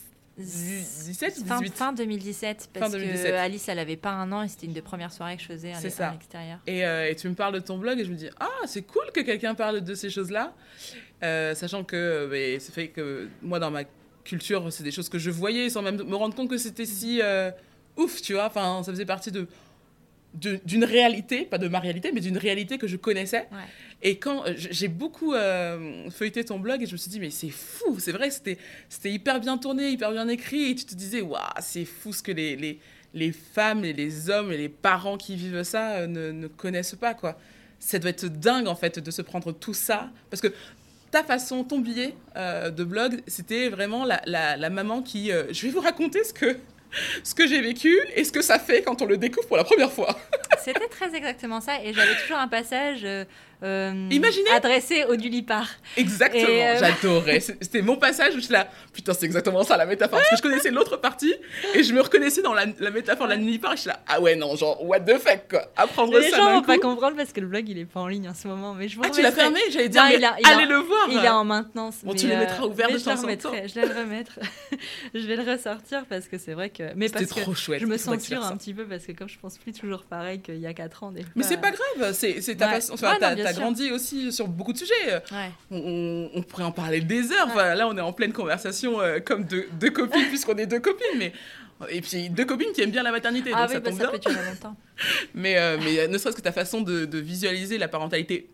17 18 fin, 2017 parce que Alice elle avait pas un an et c'était une des premières soirées que je faisais à l'extérieur. Et, euh, et, tu me parles de ton blog et je me dis ah c'est cool que quelqu'un parle de ces choses là euh, sachant que c'est fait que moi dans ma culture c'est des choses que je voyais sans même me rendre compte que c'était si ouf tu vois. Enfin ça faisait partie de d'une réalité, pas de ma réalité, mais d'une réalité que je connaissais. Et quand euh, j'ai beaucoup euh, feuilleté ton blog et je me suis dit, mais c'est fou, c'est vrai, c'était hyper bien tourné, hyper bien écrit. Et tu te disais, waouh, c'est fou ce que les, les, les, femmes et les hommes et les parents qui vivent ça euh, ne, ne, connaissent pas, quoi. Ça doit être dingue, en fait, de se prendre tout ça. Parce que ta façon, ton billet de blog, c'était vraiment la, la, la, maman qui. je vais vous raconter ce que *laughs* ce que j'ai vécu et ce que ça fait quand on le découvre pour la première fois. C'était très exactement ça. Et j'avais toujours un passage euh, euh, adressé au Dulipar. Exactement, euh, j'adorais. C'était mon passage où je suis là, putain, c'est exactement ça la métaphore. Parce que je connaissais l'autre partie et je me reconnaissais dans la, métaphore de la Dulipar. Je suis là, ah ouais, non, genre, what the fuck, quoi. Apprendre les ça. Les gens vont pas comprendre parce que le blog, il est pas en ligne en ce moment. Mais je ah, tu l'as fermé J'allais dire, allez le voir. Il est en maintenance. Bon, tu le mettras ouvert de temps en temps. Je vais le remettre. *laughs* je vais le ressortir parce que c'est vrai que. Mais parce trop chouette. Je me censure un petit peu parce que comme je pense plus toujours pareil qu'il y a 4 ans. Mais c'est pas grave, c'est ta façon. T'as grandi aussi sur beaucoup de sujets. On, pourrait en parler des heures. là, on est en pleine conversation euh, comme deux, deux copines, *laughs* puisqu'on est deux copines. Mais et puis deux copines qui aiment bien la maternité, ah donc ça bah, tombe ça bien. Peut durer longtemps. *laughs* mais, euh, mais ne serait-ce que ta façon de, de, visualiser la parentalité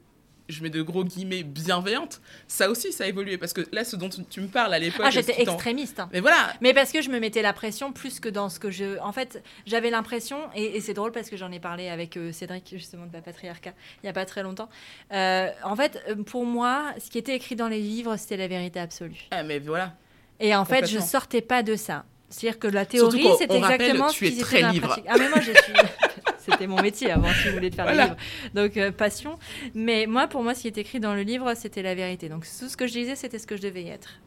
je mets de gros guillemets, bienveillante, ça aussi, ça a évolué. Parce que là, ce dont tu, me parles à l'époque. Ah, j'étais extrémiste. Hein. Mais voilà. Mais parce que je me mettais la pression plus que dans ce que je. En fait, j'avais l'impression, et, c'est drôle parce que j'en ai parlé avec euh, Cédric, justement, de la patriarcat, il n'y a pas très longtemps. Euh, en fait, pour moi, ce qui était écrit dans les livres, c'était la vérité absolue. Ah, mais voilà. Et en fait, je sortais pas de ça. C'est-à-dire que la théorie, c'est exactement ce qu'ils étaient dans la pratique. Ah, mais moi, je suis. *laughs* C'était mon métier avant, si vous voulez, de faire des livres. Donc, euh, passion. Mais moi, pour moi, ce qui est écrit dans le livre, c'était la vérité. Donc, tout ce que je disais, c'était ce que je devais y être.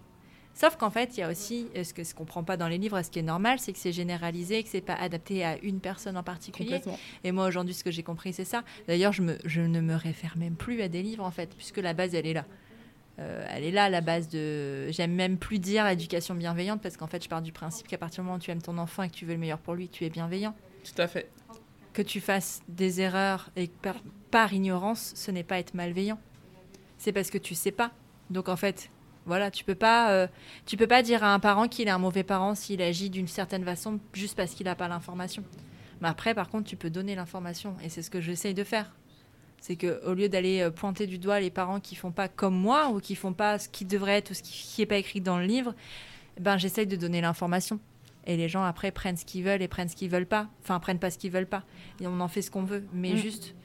Sauf qu'en fait, il y a aussi, euh, ce que ce qu'on comprend pas dans les livres, ce qui est normal, c'est que c'est généralisé, que c'est pas adapté à une personne en particulier. Et moi, aujourd'hui, ce que j'ai compris, c'est ça. D'ailleurs, je, me, je ne me réfère même plus à des livres, en fait, puisque la base, elle est là. Euh, elle est là, la base de. J'aime même plus dire éducation bienveillante, parce qu'en fait, je pars du principe qu'à partir du moment où tu aimes ton enfant et que tu veux le meilleur pour lui, tu es bienveillant. Tout à fait que tu fasses des erreurs et par, ignorance, ce n'est pas être malveillant. C'est parce que tu sais pas. Donc en fait, voilà, tu peux pas, euh, tu peux pas dire à un parent qu'il est un mauvais parent s'il agit d'une certaine façon juste parce qu'il n'a pas l'information. Mais après, par contre, tu peux donner l'information et c'est ce que j'essaye de faire. C'est que au lieu d'aller euh, pointer du doigt les parents qui font pas comme moi ou qui font pas ce qui devrait être ou ce qui n'est pas écrit dans le livre, ben j'essaye de donner l'information. Et les gens après prennent ce qu'ils veulent et prennent ce qu'ils veulent pas. Enfin, prennent pas ce qu'ils veulent pas. Et on en fait ce qu'on veut. Mais mm. juste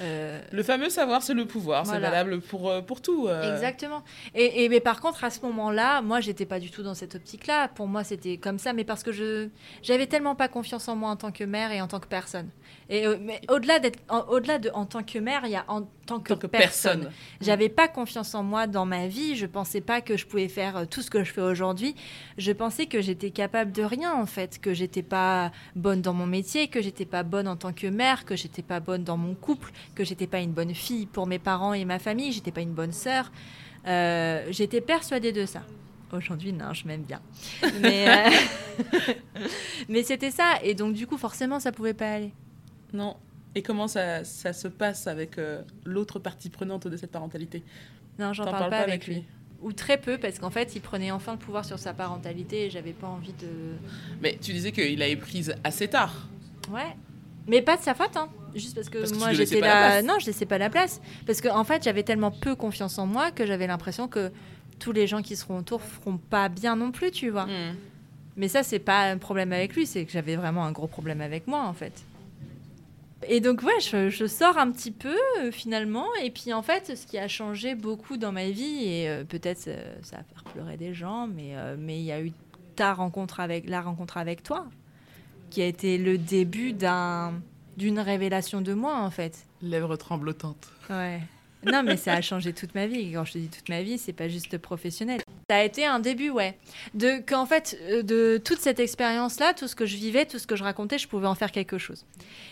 euh, le fameux savoir, c'est le pouvoir. C'est valable pour, euh, pour tout. Euh. Exactement. Et, mais par contre, à ce moment-là, moi, j'étais pas du tout dans cette optique-là. Pour moi, c'était comme ça, mais parce que je j'avais tellement pas confiance en moi en tant que mère et en tant que personne. Et mais au-delà d'être, au-delà de en tant que mère, il y a en tant que, personne. J'avais pas confiance en moi dans ma vie. Je pensais pas que je pouvais faire tout ce que je fais aujourd'hui. Je pensais que j'étais capable de rien en fait, que j'étais pas bonne dans mon métier, que j'étais pas bonne en tant que mère, que j'étais pas bonne dans mon couple, que j'étais pas une bonne fille pour mes parents et ma famille, j'étais pas une bonne sœur. Euh, j'étais persuadée de ça. Aujourd'hui, non, je m'aime bien. Mais, euh, *laughs* mais c'était ça. Et donc, du coup, forcément, ça pouvait pas aller. Non. Et comment ça, ça se passe avec euh, l'autre partie prenante de cette parentalité? Non, j'en parle pas, avec lui. Ou très peu, parce qu'en fait, il prenait enfin le pouvoir sur sa parentalité et j'avais pas envie de. Mais tu disais qu'il avait prise assez tard. Ouais. Mais pas de sa faute, hein. Juste parce que, moi j'étais là. Non, je laissais pas la place. Parce qu'en en fait, j'avais tellement peu confiance en moi que j'avais l'impression que tous les gens qui seront autour feront pas bien non plus, tu vois. Hmm. Mais ça, c'est pas un problème avec lui, c'est que j'avais vraiment un gros problème avec moi, en fait. Et donc, ouais, je, sors un petit peu euh, finalement. Et puis, en fait, ce qui a changé beaucoup dans ma vie, et euh, peut-être euh, ça va faire pleurer des gens, mais mais il y a eu ta rencontre avec la rencontre avec toi, qui a été le début d'un d'une révélation de moi, en fait. Lèvres tremblotantes. Ouais. Non, mais ça a changé toute ma vie. Quand je te dis toute ma vie, c'est pas juste professionnel. Ça a été un début, ouais. De qu'en fait, euh, de toute cette expérience-là, tout ce que je vivais, tout ce que je racontais, je pouvais en faire quelque chose.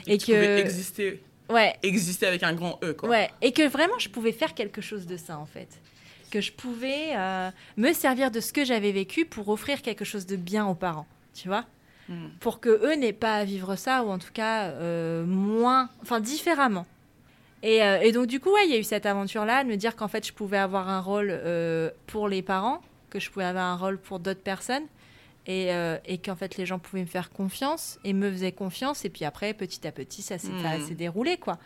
Et, que exister. Ouais. Exister avec un grand E, quoi. Ouais. Et que vraiment, je pouvais faire quelque chose de ça, en fait. Que je pouvais euh, me servir de ce que j'avais vécu pour offrir quelque chose de bien aux parents. Tu vois Hmm. pour que eux n'aient pas à vivre ça ou en tout cas euh, moins, enfin différemment. Et, euh, et, donc du coup, ouais, il y a eu cette aventure-là de me dire qu'en fait, je pouvais avoir un rôle euh, pour les parents, que je pouvais avoir un rôle pour d'autres personnes, et, et qu'en fait, les gens pouvaient me faire confiance et me faisaient confiance. Et puis après, petit à petit, ça s'est hmm. déroulé, quoi.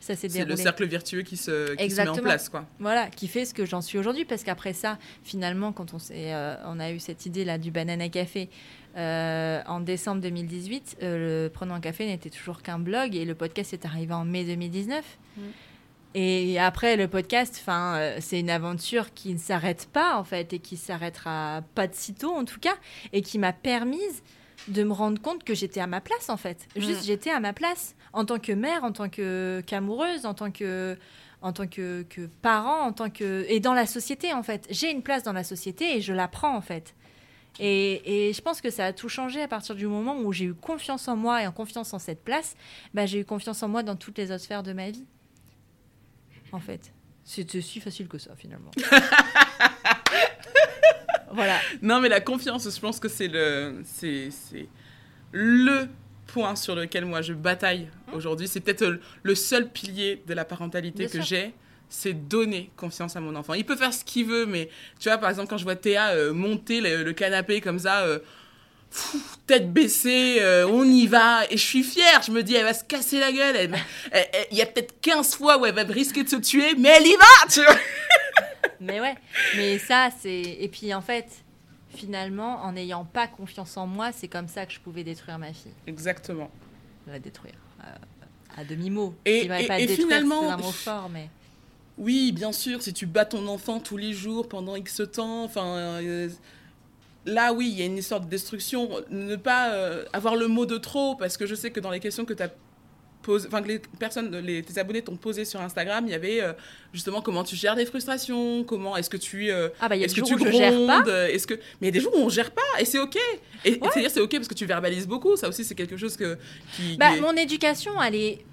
Ça s'est C'est le cercle vertueux qui se, qui se met en place, quoi. Voilà, qui fait ce que j'en suis aujourd'hui, parce qu'après ça, finalement, quand on, on a eu cette idée là du banana café, euh, en décembre 2018, euh, le Prenons un café n'était toujours qu'un blog et le podcast est arrivé en mai 2019. Mm. Et après, le podcast, enfin, euh, c'est une aventure qui ne s'arrête pas, en fait, et qui s'arrêtera pas de sitôt, en tout cas, et qui m'a permise de me rendre compte que j'étais à ma place, en fait. Mm. Juste, j'étais à ma place, en tant que mère, en tant qu'amoureuse, en tant que en tant que, que, parent, en tant que et dans la société en fait. J'ai une place dans la société et je la prends en fait. Et, je pense que ça a tout changé à partir du moment où j'ai eu confiance en moi et en confiance en cette place. Bah, j'ai eu confiance en moi dans toutes les autres sphères de ma vie. En fait. C'était si facile que ça, finalement. *laughs* voilà. Non, mais la confiance, je pense que c'est le, c'est, le point sur lequel moi je bataille mmh. aujourd'hui. C'est peut-être le seul pilier de la parentalité que j'ai c'est donner confiance à mon enfant. Il peut faire ce qu'il veut, mais tu vois, par exemple, quand je vois Théa euh, monter le, canapé comme ça, euh, tête baissée, euh, on y va, et je suis fière, je me dis, elle va se casser la gueule, il y a peut-être 15 fois où elle va risquer de se tuer, mais elle y va, tu vois. *laughs* mais ouais, mais ça, c'est... Et puis, en fait, finalement, en n'ayant pas confiance en moi, c'est comme ça que je pouvais détruire ma fille. Exactement. La détruire. à demi-mot. Et, et, pas et détruire, finalement... un mot fort, mais... Oui, bien sûr, si tu bats ton enfant tous les jours pendant X temps, enfin. Euh, là, oui, il y a une histoire de destruction. Ne pas euh, avoir le mot de trop, parce que je sais que dans les questions que tu as posées, enfin, que les personnes, les, tes abonnés t'ont posé sur Instagram, il y avait euh, justement comment tu gères les frustrations, comment est-ce que tu. ah, bah, il y a des jours où je gère pas. Est-ce que... Mais il y a des jours où on gère pas, et c'est OK. Et c'est-à-dire, c'est OK parce que tu verbalises beaucoup. Ça aussi, c'est quelque chose que. Qui, bah, Mon éducation, elle est.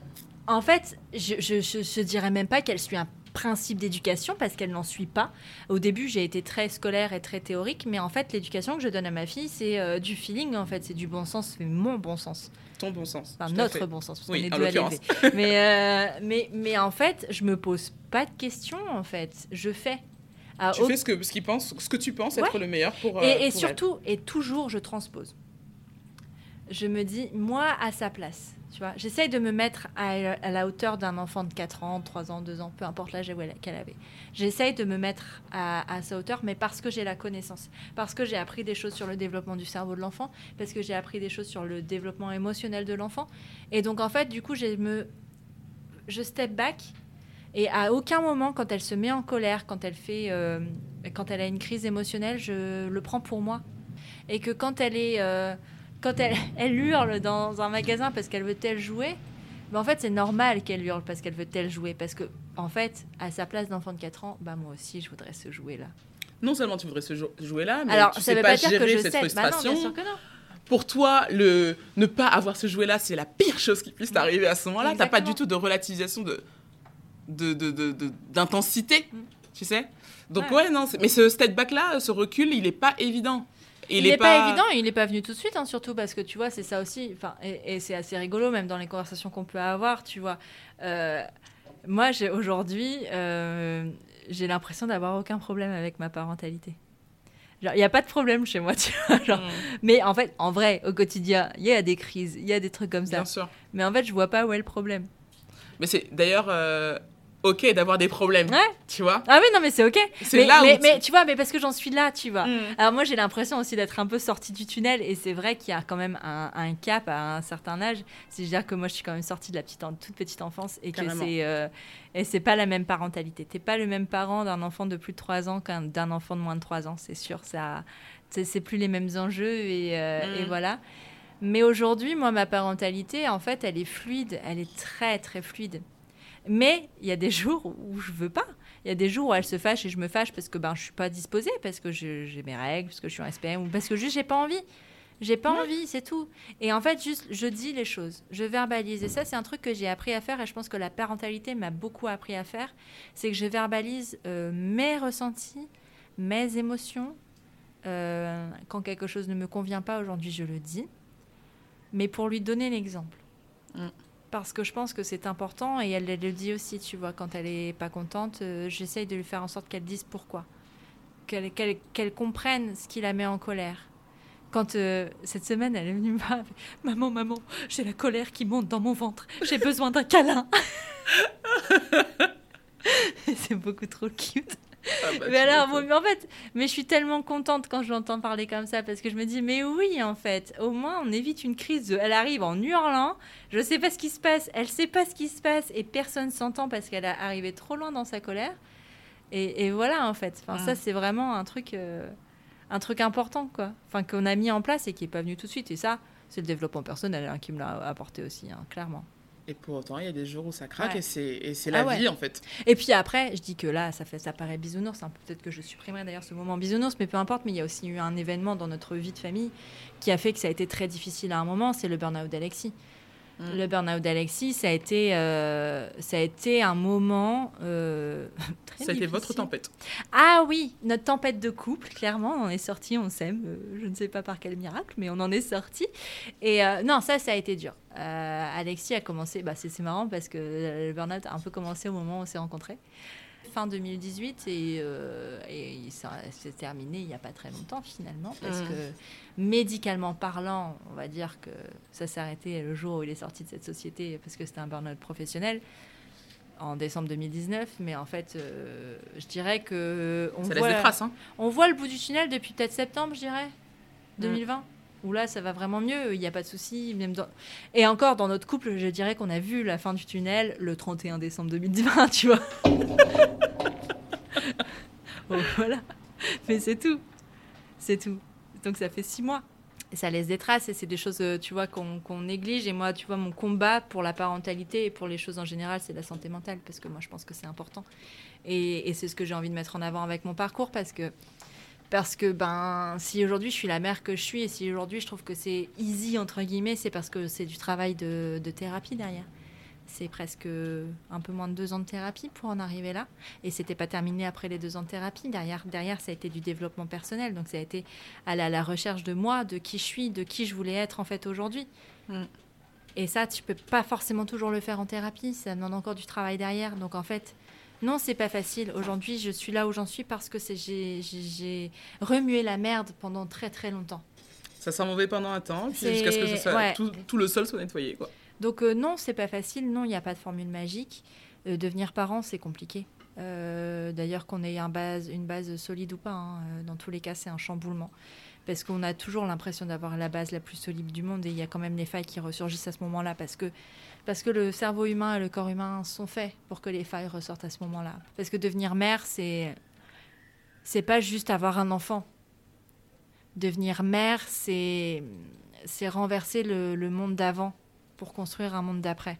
En fait, je, je, je, je dirais même pas qu'elle suit un principe d'éducation parce qu'elle n'en suit pas. Au début, j'ai été très scolaire et très théorique, mais en fait, l'éducation que je donne à ma fille, c'est euh, du feeling, en fait, c'est du bon sens, c'est mon bon sens. Ton bon sens. Enfin, notre bon sens, parce oui, qu'on est deux à *laughs* mais, euh, *laughs* mais, mais en fait, je me pose pas de questions, en fait. Je fais. tu fais ce que, ce, qu pense, ce que tu penses être le meilleur pour. et, euh, et surtout, et toujours, je transpose. Je me dis, moi, à sa place Tu j'essaye de me mettre à, la hauteur d'un enfant de 4 ans, 3 ans, 2 ans, peu importe l'âge qu'elle avait. J'essaye de me mettre à, sa hauteur, mais parce que j'ai la connaissance, parce que j'ai appris des choses sur le développement du cerveau de l'enfant, parce que j'ai appris des choses sur le développement émotionnel de l'enfant. Et donc, en fait, du coup, je me, je step back. Et à aucun moment, quand elle se met en colère, quand elle fait, euh, quand elle a une crise émotionnelle, je le prends pour moi. Et que quand elle est euh, quand elle, elle hurle dans un magasin parce qu'elle veut tel jouer, mais en fait, c'est normal qu'elle hurle parce qu'elle veut tel jouer. Parce que, en fait, à sa place d'enfant de 4 ans, bah moi aussi, je voudrais ce jouer-là. Non seulement tu voudrais ce jouer là, mais Alors, tu sais pas, gérer cette frustration. Bah non, bien sûr que non. Pour toi, le ne pas avoir ce jouet-là, c'est la pire chose qui puisse t'arriver à ce moment-là. T'as pas du tout de relativisation de d'intensité, de, de, mm. tu sais? Donc ouais, non. Mais ce step back là, ce recul, il est pas évident il n'est pas... évident, il n'est pas venu tout de suite, hein, surtout parce que tu vois, c'est ça aussi. Enfin, et, c'est assez rigolo, même dans les conversations qu'on peut avoir, tu vois. Euh, moi, j'ai aujourd'hui, euh, j'ai l'impression d'avoir aucun problème avec ma parentalité. il n'y a pas de problème chez moi, *laughs* tu vois. Genre. Mm. Mais en fait, en vrai, au quotidien, il y a des crises, il y a des trucs comme ça. Bien sûr. Mais en fait, je vois pas où est le problème. Mais c'est d'ailleurs, euh, ok d'avoir des problèmes. Ouais. Tu vois Ah oui, non, mais c'est ok. C'est là mais, mais, tu vois, mais parce que j'en suis là, tu vois. Mm. Alors moi, j'ai l'impression aussi d'être un peu sortie du tunnel et c'est vrai qu'il y a quand même un, cap à un certain âge. C'est-à-dire que moi, je suis quand même sortie de la petite, toute petite enfance et que c'est. Euh, et c'est pas la même parentalité. T'es pas le même parent d'un enfant de plus de 3 ans qu'un d'un enfant de moins de 3 ans, c'est sûr. Ça, c'est plus les mêmes enjeux et, euh, et mm. voilà. Mais aujourd'hui, moi, ma parentalité, en fait, elle est fluide. Elle est très, très fluide. Mais il y a des jours où je veux pas. Il y a des jours où elle se fâche et je me fâche parce que ben je suis pas disposée, parce que j'ai mes règles, parce que je suis en SPM ou parce que juste j'ai pas envie. J'ai pas envie, c'est tout. Et en fait, juste, je dis les choses, je verbalise. Et ça, c'est un truc que j'ai appris à faire et je pense que la parentalité m'a beaucoup appris à faire. C'est que je verbalise euh, mes ressentis, mes émotions. Euh, quand quelque chose ne me convient pas aujourd'hui, je le dis. Mais pour lui donner l'exemple. Mm parce que je pense que c'est important et elle, le dit aussi, tu vois, quand elle est pas contente, euh, j'essaye de lui faire en sorte qu'elle dise pourquoi, qu'elle comprenne ce qui la met en colère. Quand euh, cette semaine, elle est venue me voir, maman, maman, j'ai la colère qui monte dans mon ventre, j'ai besoin d'un câlin. *laughs* c'est beaucoup trop cute. Ah bah, mais alors, mais en fait, mais je suis tellement contente quand je l'entends parler comme ça parce que je me dis, mais oui, en fait, au moins on évite une crise. Elle arrive en hurlant, je sais pas ce qui se passe, elle sait pas ce qui se passe et personne s'entend parce qu'elle est arrivée trop loin dans sa colère. Et, voilà, en fait. Enfin, ça, c'est vraiment un truc, euh, un truc important, quoi. Enfin, qu'on a mis en place et qui est pas venu tout de suite. Et ça, c'est le développement personnel hein, qui me l'a apporté aussi, hein, clairement. Et pour autant, il y a des jours où ça craque et c'est la ah vie en fait. Et puis après, je dis que là, ça, fait, ça paraît bisounours. Hein. Peut-être que je supprimerai d'ailleurs ce moment bisounours, mais peu importe. Mais il y a aussi eu un événement dans notre vie de famille qui a fait que ça a été très difficile à un moment c'est le burn-out d'Alexis. Mm. Le burn-out d'Alexis, ça, a été, euh, ça a été un moment euh, *laughs* très Ça a été votre tempête. Ah oui, notre tempête de couple, clairement. On en est sorti, on s'aime. Euh, je ne sais pas par quel miracle, mais on en est sorti. Et non, ça, ça a été dur. Alexis a commencé, bah, c'est marrant parce que le burn-out a un peu commencé au moment où on s'est rencontrés fin 2018 et, et ça s'est terminé il n'y a pas très longtemps finalement parce mm. que médicalement parlant, on va dire que ça s'est arrêté le jour où il est sorti de cette société parce que c'était un burn-out professionnel en décembre 2019. Mais en fait, euh, je dirais que on voit, hein. on voit le bout du tunnel depuis peut-être septembre, je dirais, 2020. Mm. Où là, ça va vraiment mieux, il n'y a pas de souci. Même Et encore, dans notre couple, je dirais qu'on a vu la fin du tunnel le 31 décembre 2020, tu vois. *laughs* voilà. Mais c'est tout. C'est tout. Donc ça fait six mois. Ça laisse des traces et c'est des choses, euh, tu vois, qu'on néglige. Et moi, tu vois, mon combat pour la parentalité et pour les choses en général, c'est la santé mentale parce que moi, je pense que c'est important. Et, c'est ce que j'ai envie de mettre en avant avec mon parcours parce que parce que ben si aujourd'hui je suis la mère que je suis et si aujourd'hui je trouve que c'est easy entre guillemets, c'est parce que c'est du travail de thérapie derrière. C'est presque un peu moins de deux ans de thérapie pour en arriver là. Et c'était pas terminé après les deux ans de thérapie. Derrière, derrière, ça a été du développement personnel. Donc ça a été aller à la recherche de moi, de qui je suis, de qui je voulais être en fait aujourd'hui. Mm. Et ça, tu peux pas forcément toujours le faire en thérapie. Ça demande encore du travail derrière. Donc en fait, non, c'est pas facile. Aujourd'hui, je suis là où j'en suis parce que j'ai remué la merde pendant très très longtemps. Ça s'est mauvais pendant un temps, jusqu'à ce que tout, tout, le sol soit nettoyé. Quoi. Donc euh, non, c'est pas facile. Non, il n'y a pas de formule magique. Euh, devenir parent, c'est compliqué. D'ailleurs, qu'on ait un base, une base solide ou pas, hein, dans tous les cas, c'est un chamboulement. Parce qu'on a toujours l'impression d'avoir la base la plus solide du monde et il y a quand même des failles qui ressurgissent à ce moment-là parce que, parce que le cerveau humain et le corps humain sont faits pour que les failles ressortent à ce moment-là. Parce que devenir mère, c'est c'est pas juste avoir un enfant. Devenir mère, c'est c'est renverser le, le monde d'avant pour construire un monde d'après.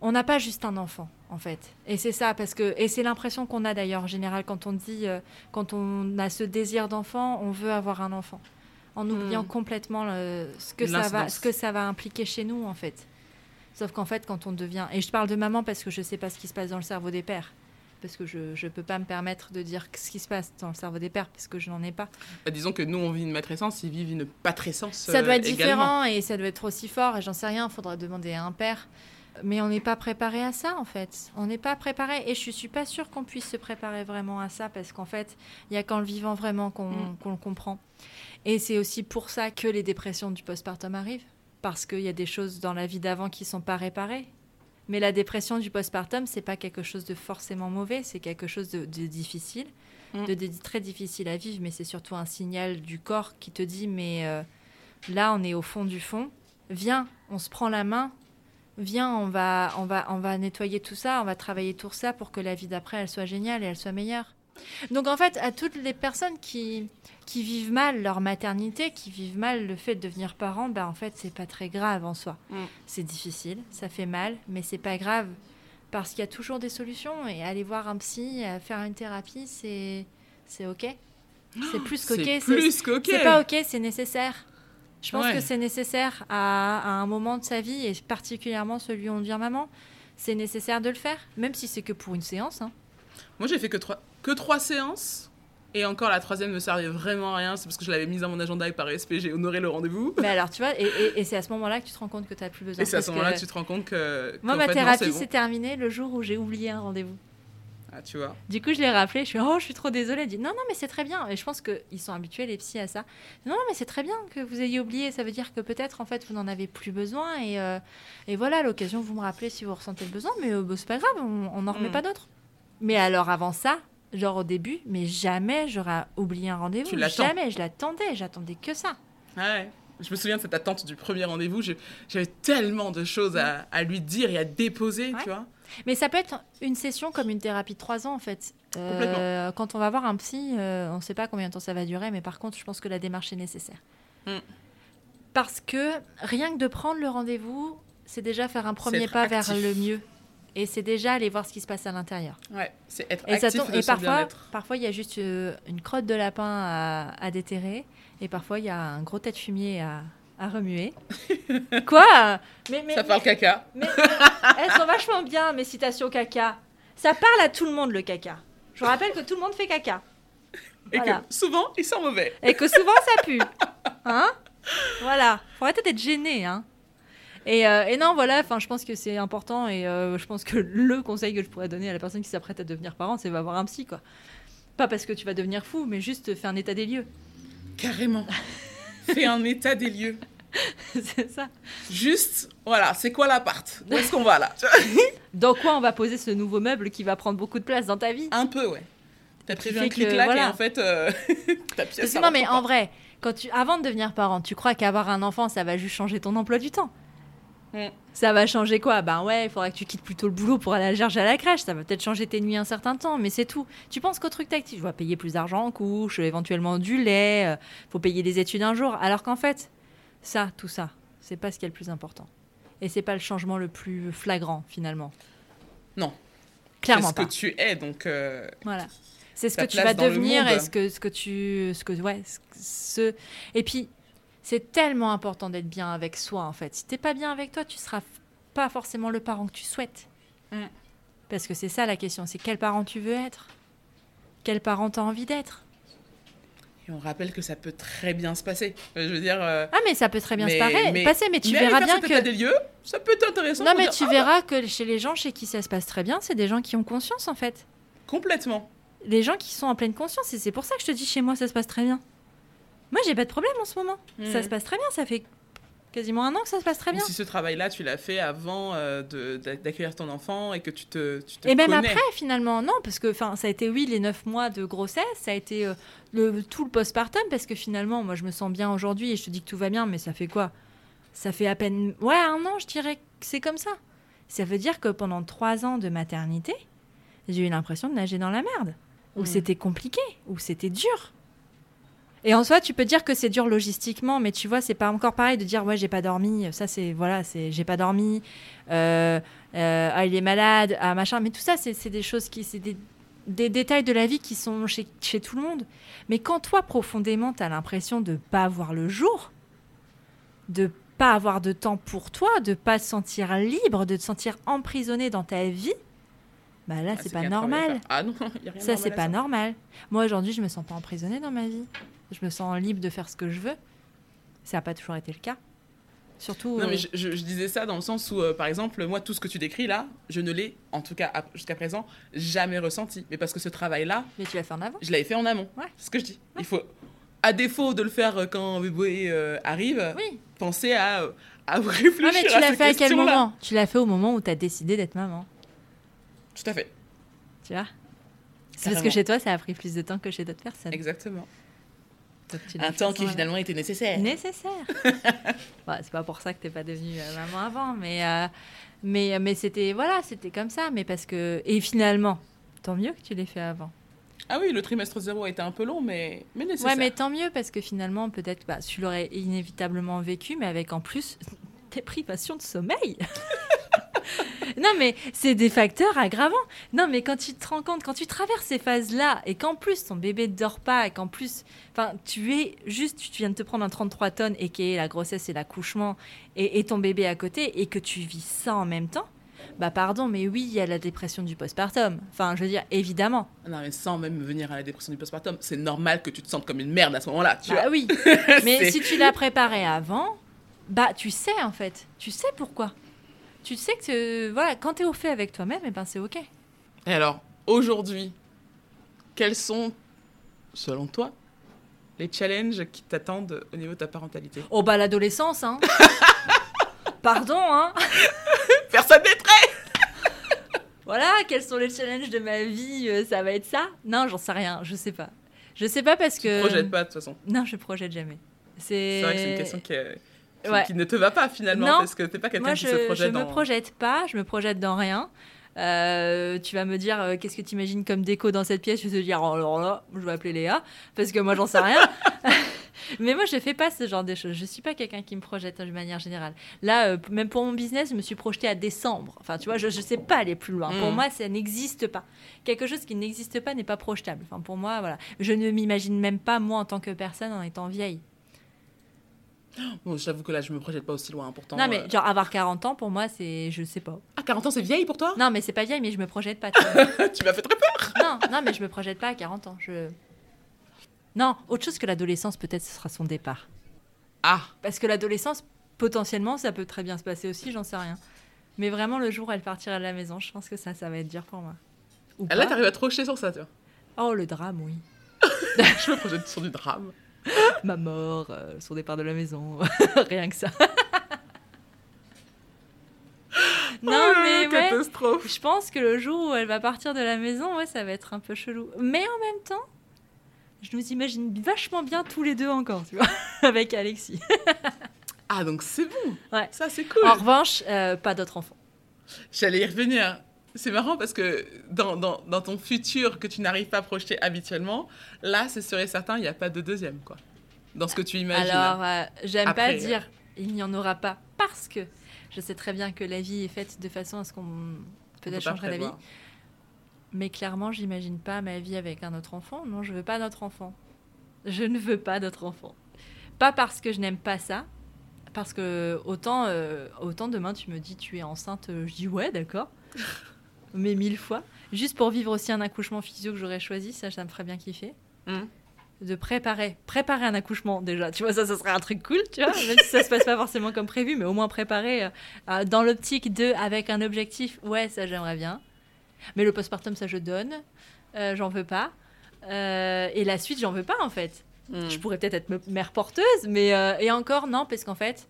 On n'a pas juste un enfant, en fait. Et c'est ça, parce que et c'est l'impression qu'on a d'ailleurs en général quand on dit, euh, quand on a ce désir d'enfant, on veut avoir un enfant, en oubliant hmm. complètement ce que ça va, ce que ça va impliquer chez nous, en fait. Sauf qu'en fait, quand on devient, et je parle de maman parce que je ne sais pas ce qui se passe dans le cerveau des pères parce que je ne peux pas me permettre de dire ce qui se passe dans le cerveau des pères, parce que je n'en ai pas. Bah, disons que nous, on vit une matrescence, ils vivent une patrescence. Ça doit être euh, différent et ça doit être aussi fort, et j'en sais rien, il faudra demander à un père. Mais on n'est pas préparé à ça, en fait. On n'est pas préparé. Et je ne suis pas sûre qu'on puisse se préparer vraiment à ça, parce qu'en fait, il y a qu'en le vivant vraiment qu'on mm. le comprend. Et c'est aussi pour ça que les dépressions du postpartum arrivent. Parce qu'il y a des choses dans la vie d'avant qui ne sont pas réparées. Mais la dépression du postpartum, c'est pas quelque chose de forcément mauvais, c'est quelque chose de, difficile, mm. de, très difficile à vivre, mais c'est surtout un signal du corps qui te dit mais euh, là on est au fond du fond, viens, on se prend la main, viens, on va, on va, on va nettoyer tout ça, on va travailler tout ça pour que la vie d'après elle soit géniale et elle soit meilleure. Donc en fait, à toutes les personnes qui, qui vivent mal leur maternité, qui vivent mal le fait de devenir parent, ben en fait, c'est pas très grave en soi. Mm. C'est difficile, ça fait mal, mais c'est pas grave parce qu'il y a toujours des solutions et aller voir un psy, euh, faire une thérapie, c'est c'est OK. C'est plus qu'OK. C'est plus qu'OK. C'est pas OK, c'est nécessaire. Je pense que c'est nécessaire à, à, un moment de sa vie et particulièrement celui où on devient maman. C'est nécessaire de le faire, même si c'est que pour une séance. Hein. Moi, j'ai fait que trois, que trois séances. Et encore, la troisième ne servait vraiment à rien. C'est parce que je l'avais mise dans mon agenda et par respect, j'ai honoré le rendez-vous. Mais alors, tu vois, et, et, c'est à ce moment-là que tu te rends compte que tu n'as plus besoin. Et c'est à ce moment-là que... tu te rends compte que. Moi, ma thérapie s'est terminée le jour où j'ai oublié un rendez-vous. Ah, tu vois. Du coup, je l'ai rappelé. Je suis, oh, je suis trop désolée. Elle dit, non, non, mais c'est très bien. Et je pense qu'ils sont habitués, les psys, à ça. Non, non, mais c'est très bien que vous ayez oublié. Ça veut dire que peut-être, en fait, vous n'en avez plus besoin. Et, euh, et voilà, l'occasion, vous me rappelez si vous ressentez le besoin. Mais euh, bah, c'est pas grave, on n'en remet mm. pas d'autres. Mais alors, avant ça, genre au début, mais jamais j'aurais oublié un rendez-vous. Jamais, je l'attendais, j'attendais que ça. Ouais. Je me souviens de cette attente du premier rendez-vous. J'avais tellement de choses à, lui dire et à déposer, tu vois. Mais ça peut être une session comme une thérapie de trois ans, en fait. Euh, quand on va voir un psy, euh, on ne sait pas combien de temps ça va durer, mais par contre, je pense que la démarche est nécessaire. Hmm. Parce que rien que de prendre le rendez-vous, c'est déjà faire un premier pas vers le mieux. Et c'est déjà aller voir ce qui se passe à l'intérieur. Ouais, c'est être et actif et parfois, parfois, il y a juste euh, une crotte de lapin à, déterrer. Et parfois, il y a un gros tête fumier à, à remuer. *laughs* Quoi? Mais, mais, Ça parle caca. Mais, elles sont vachement bien, mes citations caca. Ça parle à tout le monde, le caca. Je vous rappelle que tout le monde fait caca. Et que souvent, ils sont mauvais. Et que souvent, ça pue. *laughs* Hein? Voilà. Faut arrêter d'être gêné, hein. Euh, et, non, voilà, enfin, je pense que c'est important et euh, je pense que le conseil que je pourrais donner à la personne qui s'apprête à devenir parent, c'est va voir un psy, quoi. Pas parce que tu vas devenir fou, mais juste fais un état des lieux. Carrément. *laughs* fais un état des lieux. *laughs* c'est ça. Juste, voilà, c'est quoi l'appart? Où est-ce qu'on va là? *laughs* Dans quoi on va poser ce nouveau meuble qui va prendre beaucoup de place dans ta vie? Un peu, ouais. T'as prévu un clic-clac et en fait, euh, ta pièce. non, mais en vrai, quand tu, avant de devenir parent, tu crois qu'avoir un enfant, ça va juste changer ton emploi du temps? Mm. Ça va changer quoi? Ben ouais, il faudra que tu quittes plutôt le boulot pour aller à à la crèche. Ça va peut-être changer tes nuits un certain temps, mais c'est tout. Tu penses qu'au truc tactique, tu vas payer plus d'argent en couche, éventuellement du lait, euh, faut payer des études un jour. Alors qu'en fait, ça, tout ça, c'est pas ce qui est le plus important. Et c'est pas le changement le plus flagrant finalement. Non. Clairement C'est ce que tu es, donc. Euh, voilà. C'est ce que tu vas devenir et ce que, ce que tu. Ce que, ouais, ce... Et puis, c'est tellement important d'être bien avec soi, en fait. Si t'es pas bien avec toi, tu seras pas forcément le parent que tu souhaites. Parce que c'est ça la question, c'est quel parent tu veux être? Quel parent t'as envie d'être? Et on rappelle que ça peut très bien se passer. Je veux dire. Euh, ah, mais ça peut très bien se passer, mais tu verras bien que. des lieux, ça peut être intéressant. Non, mais tu ah verras que chez les gens chez qui ça se passe très bien, c'est des gens qui ont conscience, en fait. Complètement. Les gens qui sont en pleine conscience, et c'est pour ça que je te dis chez moi, ça se passe très bien. Moi, j'ai pas de problème en ce moment. Ça se mm. passe très bien. Ça fait quasiment un an que ça se passe très bien. si ce travail-là, tu l'as fait avant euh, d'accueillir ton enfant et que tu te, tu te Et même après, finalement, non, parce que ça a été, oui, les neuf mois de grossesse, ça a été euh, le, tout le postpartum, parce que finalement, moi, je me sens bien aujourd'hui et je te dis que tout va bien, mais ça fait quoi? Ça fait à peine, ouais, un an, je dirais que c'est comme ça. Ça veut dire que pendant trois ans de maternité, j'ai eu l'impression de nager dans la merde, où hmm. c'était compliqué, où c'était dur. Et en soi, tu peux dire que c'est dur logistiquement, mais tu vois, c'est pas encore pareil de dire ouais, j'ai pas dormi. Ça, c'est voilà, c'est j'ai pas dormi. Euh, euh, ah, il est malade, ah machin. Mais tout ça, c'est des choses qui, c'est des, des, détails de la vie qui sont chez, chez tout le monde. Mais quand toi, profondément, tu as l'impression de pas voir le jour, de pas avoir de temps pour toi, de pas te sentir libre, de te sentir emprisonné dans ta vie, bah là, ah, c'est pas normal. Ah non, *laughs* y a rien Ça, c'est pas normal. Moi, aujourd'hui, je me sens pas emprisonnée dans ma vie je me sens libre de faire ce que je veux. Ça n'a pas toujours été le cas. Surtout. Non, mais euh, je, disais ça dans le sens où, euh, par exemple, moi, tout ce que tu décris là, je ne l'ai, en tout cas jusqu'à présent, jamais ressenti. Mais parce que ce travail-là. Mais tu l'as fait en amont Je l'avais fait en amont. Ouais. C'est ce que je dis. Il faut, à défaut de le faire quand bébé euh, arrive, penser à, à *laughs* réfléchir ah, mais tu l'as fait à quel moment? Tu l'as fait au moment où tu as décidé d'être maman. Tout à fait. Tu vois? C'est parce que chez toi, ça a pris plus de temps que chez d'autres personnes. Exactement. Un temps qui finalement était nécessaire. Nécessaire. *laughs* bah, c'est pas pour ça que t'es pas devenue euh, maman avant, mais euh, mais mais c'était voilà, c'était comme ça, mais parce que et finalement, tant mieux que tu l'aies fait avant. Ah oui, le trimestre zéro a été un peu long, mais, mais nécessaire. Ouais, mais tant mieux parce que finalement, peut-être, bah, tu l'aurais inévitablement vécu, mais avec en plus *laughs* des privations de sommeil. *laughs* *laughs* non, mais c'est des facteurs aggravants. Non, mais quand tu te rends compte, quand tu traverses ces phases-là, et qu'en plus ton bébé ne dort pas, et qu'en plus, enfin, tu es juste, tu viens de te prendre un 33 tonnes, et qui est la grossesse et l'accouchement, et, ton bébé à côté, et que tu vis ça en même temps, bah pardon, mais oui, il y a la dépression du postpartum. Enfin, je veux dire, évidemment. Non, mais sans même venir à la dépression du postpartum, c'est normal que tu te sentes comme une merde à ce moment-là. Tu bah oui. *laughs* mais si tu l'as préparé avant, bah tu sais en fait. Tu sais pourquoi tu sais que voilà, quand tu es au fait avec toi-même, et eh ben c'est OK. Et alors, aujourd'hui, quels sont, selon toi, les challenges qui t'attendent au niveau de ta parentalité? Oh bah l'adolescence, hein *laughs* Pardon, hein Personne n'est prêt Voilà, quels sont les challenges de ma vie euh, Ça va être ça? Non, j'en sais rien, je sais pas. Je sais pas parce que... Tu projettes pas de toute façon Non, je projette jamais. C'est vrai que c'est une question qui est qui, ne te va pas finalement parce que t'es pas quelqu'un qui se projette je me projette pas, je me projette dans rien. Euh, tu vas me dire euh, qu'est-ce que tu imagines comme déco dans cette pièce? Je vais te dire oh, alors là, je vais appeler Léa parce que moi j'en sais rien. *laughs* *laughs* Mais moi je fais pas ce genre de choses. Je suis pas quelqu'un qui me projette de manière générale. Là, euh, même pour mon business, je me suis projetée à décembre. Enfin, tu vois, je, je sais pas aller plus loin. Pour mm. moi, ça n'existe pas. Quelque chose qui n'existe pas n'est pas projetable. Enfin, pour moi, voilà. Je ne m'imagine même pas moi en tant que personne en étant vieille. Bon, j'avoue que là, je me projette pas aussi loin. Pourtant, non, mais euh, genre avoir 40 ans, pour moi, c'est. Je sais pas. Ah, 40 ans, c'est vieille pour toi? Non, mais c'est pas vieille, mais je me projette pas. *laughs* tu m'as fait très peur Non, non, mais je me projette pas à 40 ans. Je... Non, autre chose que l'adolescence, peut-être, ce sera son départ. Ah Parce que l'adolescence, potentiellement, ça peut très bien se passer aussi, j'en sais rien. Mais vraiment, le jour où elle partira de la maison, je pense que ça, ça va être dur pour moi. Ou là, t'arrives à te sur ça, tu vois. Oh, le drame, oui. *laughs* je me projette sur du drame. *laughs* ma mort, euh, son départ de la maison, *laughs* rien que ça. *laughs* non, oh, mais catastrophe. je pense que le jour où elle va partir de la maison, ouais, ça va être un peu chelou. Mais en même temps, je nous imagine vachement bien tous les deux encore, tu vois, avec Alexis. ah, donc c'est bon. Ouais. Ça, c'est cool. En revanche, euh, pas d'autres enfants. J'allais y revenir. C'est marrant parce que dans, dans, dans, ton futur que tu n'arrives pas à projeter habituellement, là, c'est sûr et certain, il n'y a pas de deuxième, quoi. Dans ce que tu imagines. Alors, euh, j'aime pas dire il n'y en aura pas parce que je sais très bien que la vie est faite de façon à ce qu'on peut-être changerait la vie. Mais clairement, j'imagine pas ma vie avec un autre enfant. Non, je veux pas d'autre enfant. Je ne veux pas d'autre enfant. Pas parce que je n'aime pas ça, parce que autant, euh, autant demain tu me dis tu es enceinte, euh, je dis ouais, d'accord. Mais mille fois. Juste pour vivre aussi un accouchement physio que j'aurais choisi, ça, ça me ferait bien kiffer. Hmm. De préparer, préparer un accouchement déjà. Tu vois, ça, ça serait un truc cool, tu vois, même si ça se passe pas forcément comme prévu, mais au moins préparer euh, euh, dans l'optique de, avec un objectif, ouais, ça j'aimerais bien. Mais le postpartum, ça je donne, euh, j'en veux pas. et la suite, j'en veux pas en fait. Hmm. Je pourrais peut-être être mère porteuse, mais et encore non, parce qu'en fait,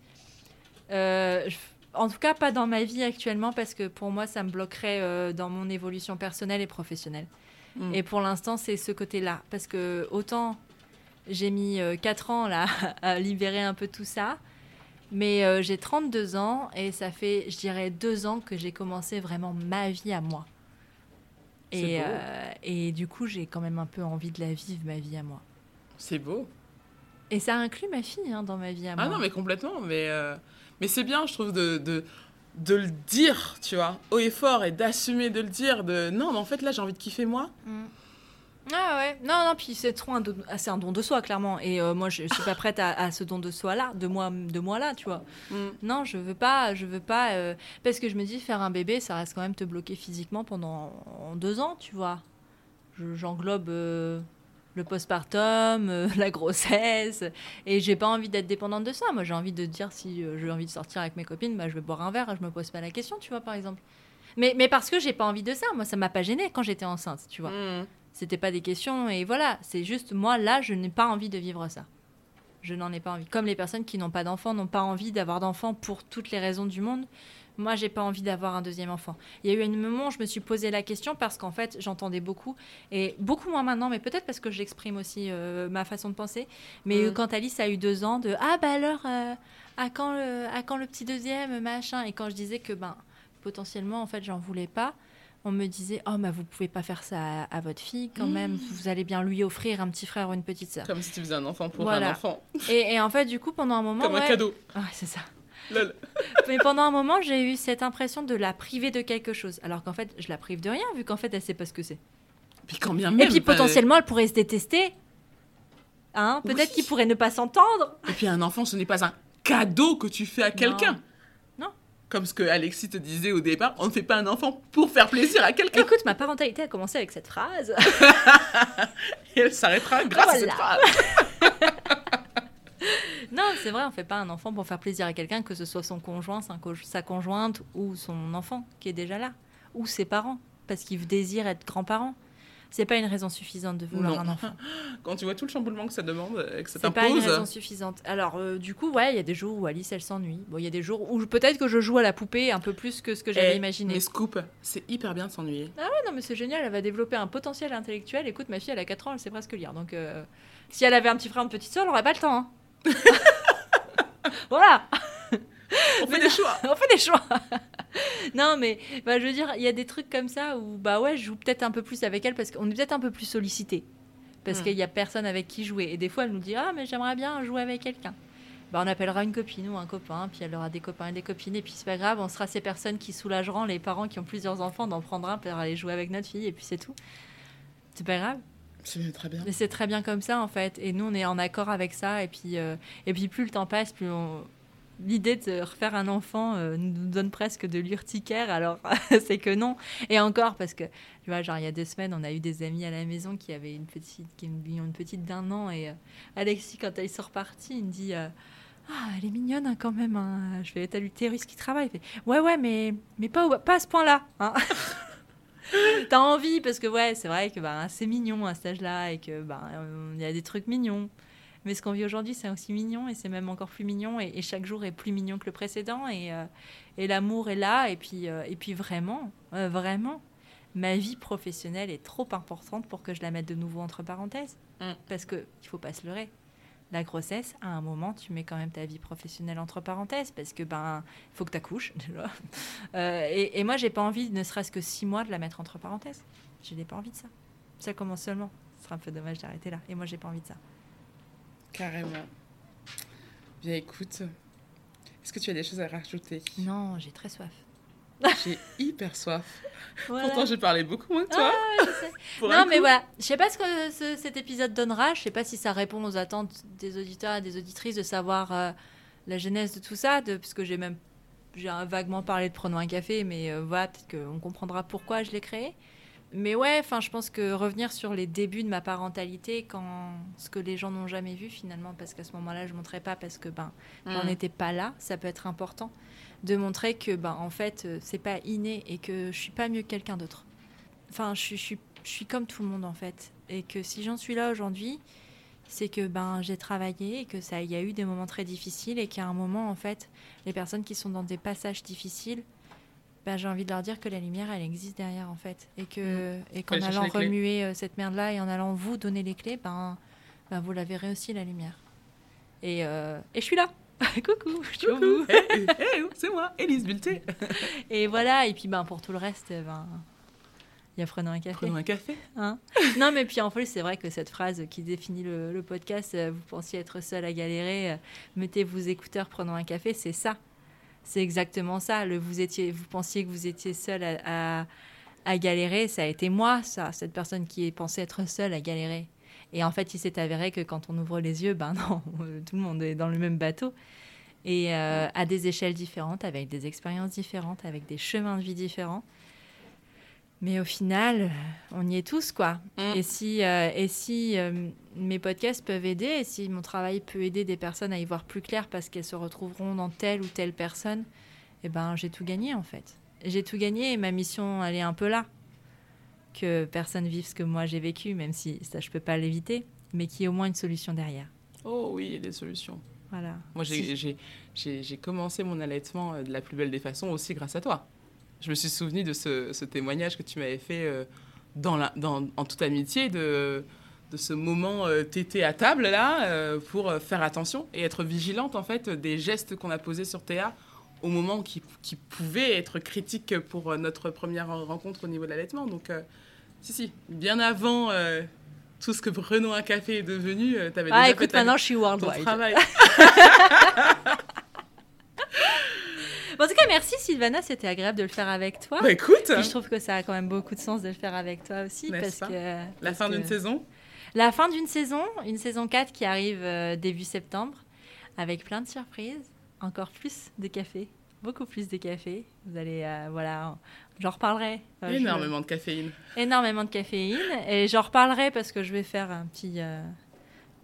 en tout cas, pas dans ma vie actuellement, parce que pour moi, ça me bloquerait dans mon évolution personnelle et professionnelle. Mm. Et pour l'instant, c'est ce côté-là. Parce que autant j'ai mis 4 ans là, *laughs* à libérer un peu tout ça, mais j'ai 32 ans et ça fait, je dirais, 2 ans que j'ai commencé vraiment ma vie à moi. Et, euh, et du coup, j'ai quand même un peu envie de la vivre, ma vie à moi. C'est beau. Et ça inclut ma fille hein, dans ma vie à ah moi. Ah non, mais complètement. Mais, euh, mais c'est bien, je trouve, de, de, de, le dire, tu vois, haut et fort, et d'assumer de le dire. De non, mais en fait, là, j'ai envie de kiffer moi. Mm. Ah ouais, non, non, puis c'est trop un, don, ah, un don de soi, clairement. Et euh, moi, je suis pas prête à, ce don de soi-là, de moi, de moi là, tu vois. Mm. Non, je veux pas, je veux pas. Euh, parce que je me dis, faire un bébé, ça reste quand même te bloquer physiquement pendant deux ans, tu vois. J'englobe euh, le postpartum, *laughs* la grossesse, et j'ai pas envie d'être dépendante de ça. Moi, j'ai envie de dire, si j'ai envie de sortir avec mes copines, bah, je vais boire un verre, je me pose pas la question, tu vois, par exemple. Mais, mais parce que j'ai pas envie de ça. Moi, ça m'a pas gênée quand j'étais enceinte, tu vois. Mm. C'était pas des questions et voilà, c'est juste moi là, je n'ai pas envie de vivre ça. Je n'en ai pas envie. Comme les personnes qui n'ont pas d'enfants n'ont pas envie d'avoir d'enfants pour toutes les raisons du monde. Moi, j'ai pas envie d'avoir un deuxième enfant. Il y a eu un moment où je me suis posé la question parce qu'en fait, j'entendais beaucoup et beaucoup moins maintenant, mais peut-être parce que j'exprime aussi euh, ma façon de penser. Mais mm. quand Alice a eu deux ans, de ah bah alors euh, à quand le à quand le petit deuxième machin et quand je disais que ben potentiellement en fait j'en voulais pas on me disait oh mais vous pouvez pas faire ça à, votre fille quand même mmh. vous allez bien lui offrir un petit frère ou une petite sœur comme si tu faisais un enfant pour un enfant et, en fait du coup pendant un moment comme un cadeau ouais, c'est ça *laughs* mais pendant un moment j'ai eu cette impression de la priver de quelque chose. Alors qu'en fait je la prive de rien vu qu'en fait elle sait pas ce que c'est. Puis quand bien même, et puis potentiellement elle pourrait se détester. Hein peut-être qu'il pourrait ne pas s'entendre. Et puis un enfant ce n'est pas un cadeau que tu fais à quelqu'un. Comme ce que Alexis te disait au départ, on ne fait pas un enfant pour faire plaisir à quelqu'un. Écoute, ma parentalité a commencé avec cette phrase. *laughs* Et elle s'arrêtera grâce à cette phrase. *laughs* non, c'est vrai, on ne fait pas un enfant pour faire plaisir à quelqu'un, que ce soit son conjoint, sa conjointe ou son enfant qui est déjà là, ou ses parents, parce qu'ils désirent être grands-parents c'est pas une raison suffisante de vouloir un enfant. *laughs* Quand tu vois tout le chamboulement que ça demande et que ça t'impose. C'est pas une raison suffisante. Alors, euh, du coup, ouais, il y a des jours où Alice, elle s'ennuie. Bon, il y a des jours où peut-être que je joue à la poupée un peu plus que ce que j'avais eh, imaginé. Mais Scoop, c'est hyper bien de s'ennuyer. Ah ouais, non, mais c'est génial. Elle va développer un potentiel intellectuel. Écoute, ma fille, elle a 4 ans, elle sait presque lire. Donc, euh, si elle avait un petit frère, une petite soeur, elle aurait pas le temps. Hein. *laughs* voilà. *laughs* On fait des choix. On fait des choix. non, mais bah, je veux dire, il y a des trucs comme ça où bah ouais, je joue peut-être un peu plus avec elle parce qu'on est peut-être un peu plus sollicité. Parce hmm. qu'il n'y a personne avec qui jouer. Et des fois, elle nous dit Ah, mais j'aimerais bien jouer avec quelqu'un. Bah, on appellera une copine ou un copain, puis elle aura des copains et des copines, et puis c'est pas grave, on sera ces personnes qui soulageront les parents qui ont plusieurs enfants d'en prendre un pour aller jouer avec notre fille, et puis c'est tout. C'est pas grave. C'est très bien. Mais c'est très bien comme ça en fait. Et nous, on est en accord avec ça. Et puis, euh, et puis plus le temps passe, plus l'idée de refaire un enfant euh, nous donne presque de l'urticaire, alors *laughs* c'est que non. Et encore, parce que, tu vois, genre, il y a deux semaines, on a eu des amis à la maison qui avaient une petite, qui ont une petite d'un an, et euh, Alexis, quand elle sort partie, il me dit Ah, elle est mignonne hein, quand même, hein. je vais être à l'utérus qui travaille. ouais, ouais, mais, mais pas, pas à ce point-là. Hein. *laughs* T'as envie, parce que, ouais, c'est vrai que bah, c'est mignon à cet âge-là, et que bah, il y a des trucs mignons. Mais ce qu'on vit aujourd'hui, c'est aussi mignon et c'est même encore plus mignon et, chaque jour est plus mignon que le précédent et, euh, et l'amour est là et puis, euh, et puis vraiment, euh, vraiment, ma vie professionnelle est trop importante pour que je la mette de nouveau entre parenthèses. Mm. Parce qu'il ne faut pas se leurrer. La grossesse, à un moment, tu mets quand même ta vie professionnelle entre parenthèses parce que ben faut que tu accouches *laughs* déjà. et, et, moi, j'ai pas envie, ne serait-ce que six mois, de la mettre entre parenthèses. Je n'ai pas envie de ça. Ça commence seulement. Ce serait un peu dommage d'arrêter là. Et moi, j'ai pas envie de ça. Carrément. Bien, écoute, est-ce que tu as des choses à rajouter? Non, j'ai très soif. J'ai hyper soif. *laughs* Pourtant, j'ai parlé beaucoup moins que toi. Ah, *laughs* non, mais voilà. Je sais pas ce que cet épisode donnera. Je sais pas si ça répond aux attentes des auditeurs et des auditrices de savoir euh, la genèse de tout ça, de, parce que j'ai même j'ai vaguement parlé de Prenons un café, mais euh, voilà, peut-être qu'on comprendra pourquoi je l'ai créé mais ouais, enfin, je pense que revenir sur les débuts de ma parentalité, quand ce que les gens n'ont jamais vu finalement, parce qu'à ce moment-là, je ne montrais pas parce que ben, j'en mm. étais pas là, ça peut être important de montrer que ben, en fait, euh, c'est pas inné et que je suis pas mieux que quelqu'un d'autre. Enfin, je, je, je, suis comme tout le monde en fait, et que si j'en suis là aujourd'hui, c'est que ben j'ai travaillé et que ça il y a eu des moments très difficiles et qu'à un moment en fait les personnes qui sont dans des passages difficiles ben, j'ai envie de leur dire que la lumière elle existe derrière en fait. Et que mm. et qu'en allant remuer euh, cette merde là et en allant vous donner les clés ben, ben vous la verrez aussi la lumière. Et, euh, et je suis là *laughs* coucou, Coucou. *laughs* Hey, c'est moi, Elise Bulté. *laughs* et voilà, et puis ben, pour tout le reste, ben, il y a prenons un café. Prenons un café. Hein? Non, mais puis en plus, c'est vrai que cette phrase qui définit le, podcast, euh, vous pensiez être seul à galérer, euh, mettez vos écouteurs, prenons un café, c'est ça. C'est exactement ça. Le, vous, étiez, vous pensiez que vous étiez seul à, à, galérer, ça a été moi, ça, cette personne qui pensait être seule à galérer. Et en fait, il s'est avéré que quand on ouvre les yeux, ben *laughs* non, tout le monde est dans le même bateau. Et euh, à des échelles différentes, avec des expériences différentes, avec des chemins de vie différents. Mais au final, on y est tous, quoi. Mm. Et si, euh, et si euh, mes podcasts peuvent aider, et si mon travail peut aider des personnes à y voir plus clair parce qu'elles se retrouveront dans telle ou telle personne, eh ben, j'ai tout gagné, en fait. J'ai tout gagné et ma mission, elle est un peu là. Que personne vive ce que moi j'ai vécu, même si ça, je peux pas l'éviter, mais qu'il y ait au moins une solution derrière. Oh oui, il y a des solutions. Voilà. Moi, j'ai commencé mon allaitement euh, de la plus belle des façons aussi grâce à toi. Je me suis souvenu de ce, témoignage que tu m'avais fait euh, dans la, dans, en toute amitié de, de ce moment euh, tété à table là euh, pour faire attention et être vigilante en fait des gestes qu'on a posés sur Théa au moment qui, qui pouvait être critique pour notre première rencontre au niveau de l'allaitement. Donc, si, si, bien avant tout ce que Renaud un café est devenu, tu avais ah, déjà écoute, maintenant je suis worldwide. travail. *laughs* *laughs* en tout cas, merci Sylvana, c'était agréable de le faire avec toi. Bah, écoute. je trouve que ça a quand même beaucoup de sens de le faire avec toi aussi. Parce que, la fin d'une saison? La fin d'une saison, une saison 4 qui arrive euh, début septembre, avec plein de surprises, encore plus de café, beaucoup plus de café. Vous allez, euh, voilà, j'en reparlerai. Euh, énormément de caféine. Énormément de caféine. Et j'en reparlerai parce que je vais faire un petit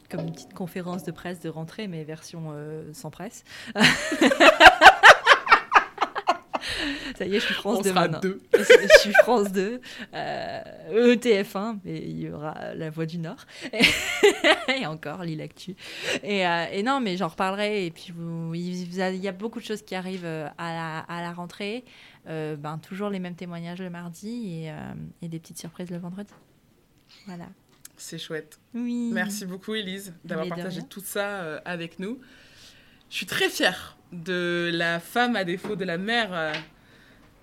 comme une petite conférence de presse de rentrée, mais version sans presse. *laughs* *laughs* Ça y est, je suis France 2 *laughs* je suis France 2, euh, ETF1, mais il y aura La Voix du Nord. *laughs* et encore, Lille Actu. Et, euh, et, non, mais j'en reparlerai. Et puis, vous, il, y a beaucoup de choses qui arrivent euh, à la, à la rentrée. Euh, ben, toujours les mêmes témoignages le mardi et, et des petites surprises le vendredi. Voilà. C'est chouette. Oui. Merci beaucoup, Elise, d'avoir partagé tout ça avec nous. Je suis très fière de la femme à défaut de la mère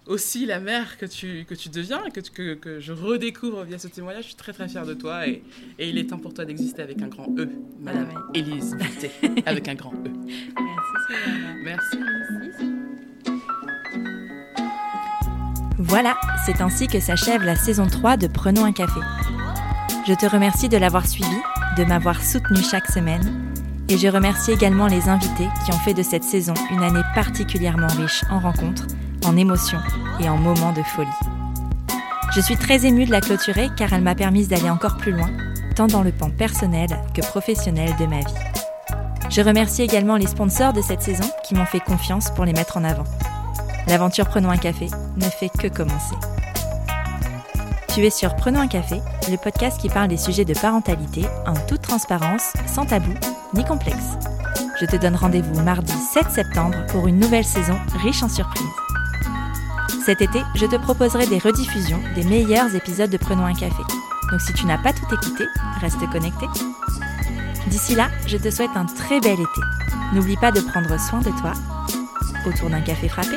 aussi la mère que tu, que tu deviens et que, que, que, je redécouvre via ce témoignage. Je suis très très fière de toi et, et il est temps pour toi d'exister avec un grand E, Madame ah Élise avec un grand E. Merci, Merci. Voilà, c'est ainsi que s'achève la saison 3 de Prenons un café. Je te remercie de l'avoir suivi, de m'avoir soutenu chaque semaine, et je remercie également les invités qui ont fait de cette saison une année particulièrement riche en rencontres en émotions et en moments de folie. Je suis très émue de la clôturer car elle m'a permis d'aller encore plus loin, tant dans le pan personnel que professionnel de ma vie. Je remercie également les sponsors de cette saison qui m'ont fait confiance pour les mettre en avant. L'aventure Prenons un café ne fait que commencer. Tu es sur Prenons un café, le podcast qui parle des sujets de parentalité en toute transparence, sans tabou ni complexe. Je te donne rendez-vous mardi 7 septembre pour une nouvelle saison riche en surprises. Cet été, je te proposerai des rediffusions des meilleurs épisodes de Prenons un café. Donc si tu n'as pas tout écouté, reste connecté. D'ici là, je te souhaite un très bel été. N'oublie pas de prendre soin de toi autour d'un café frappé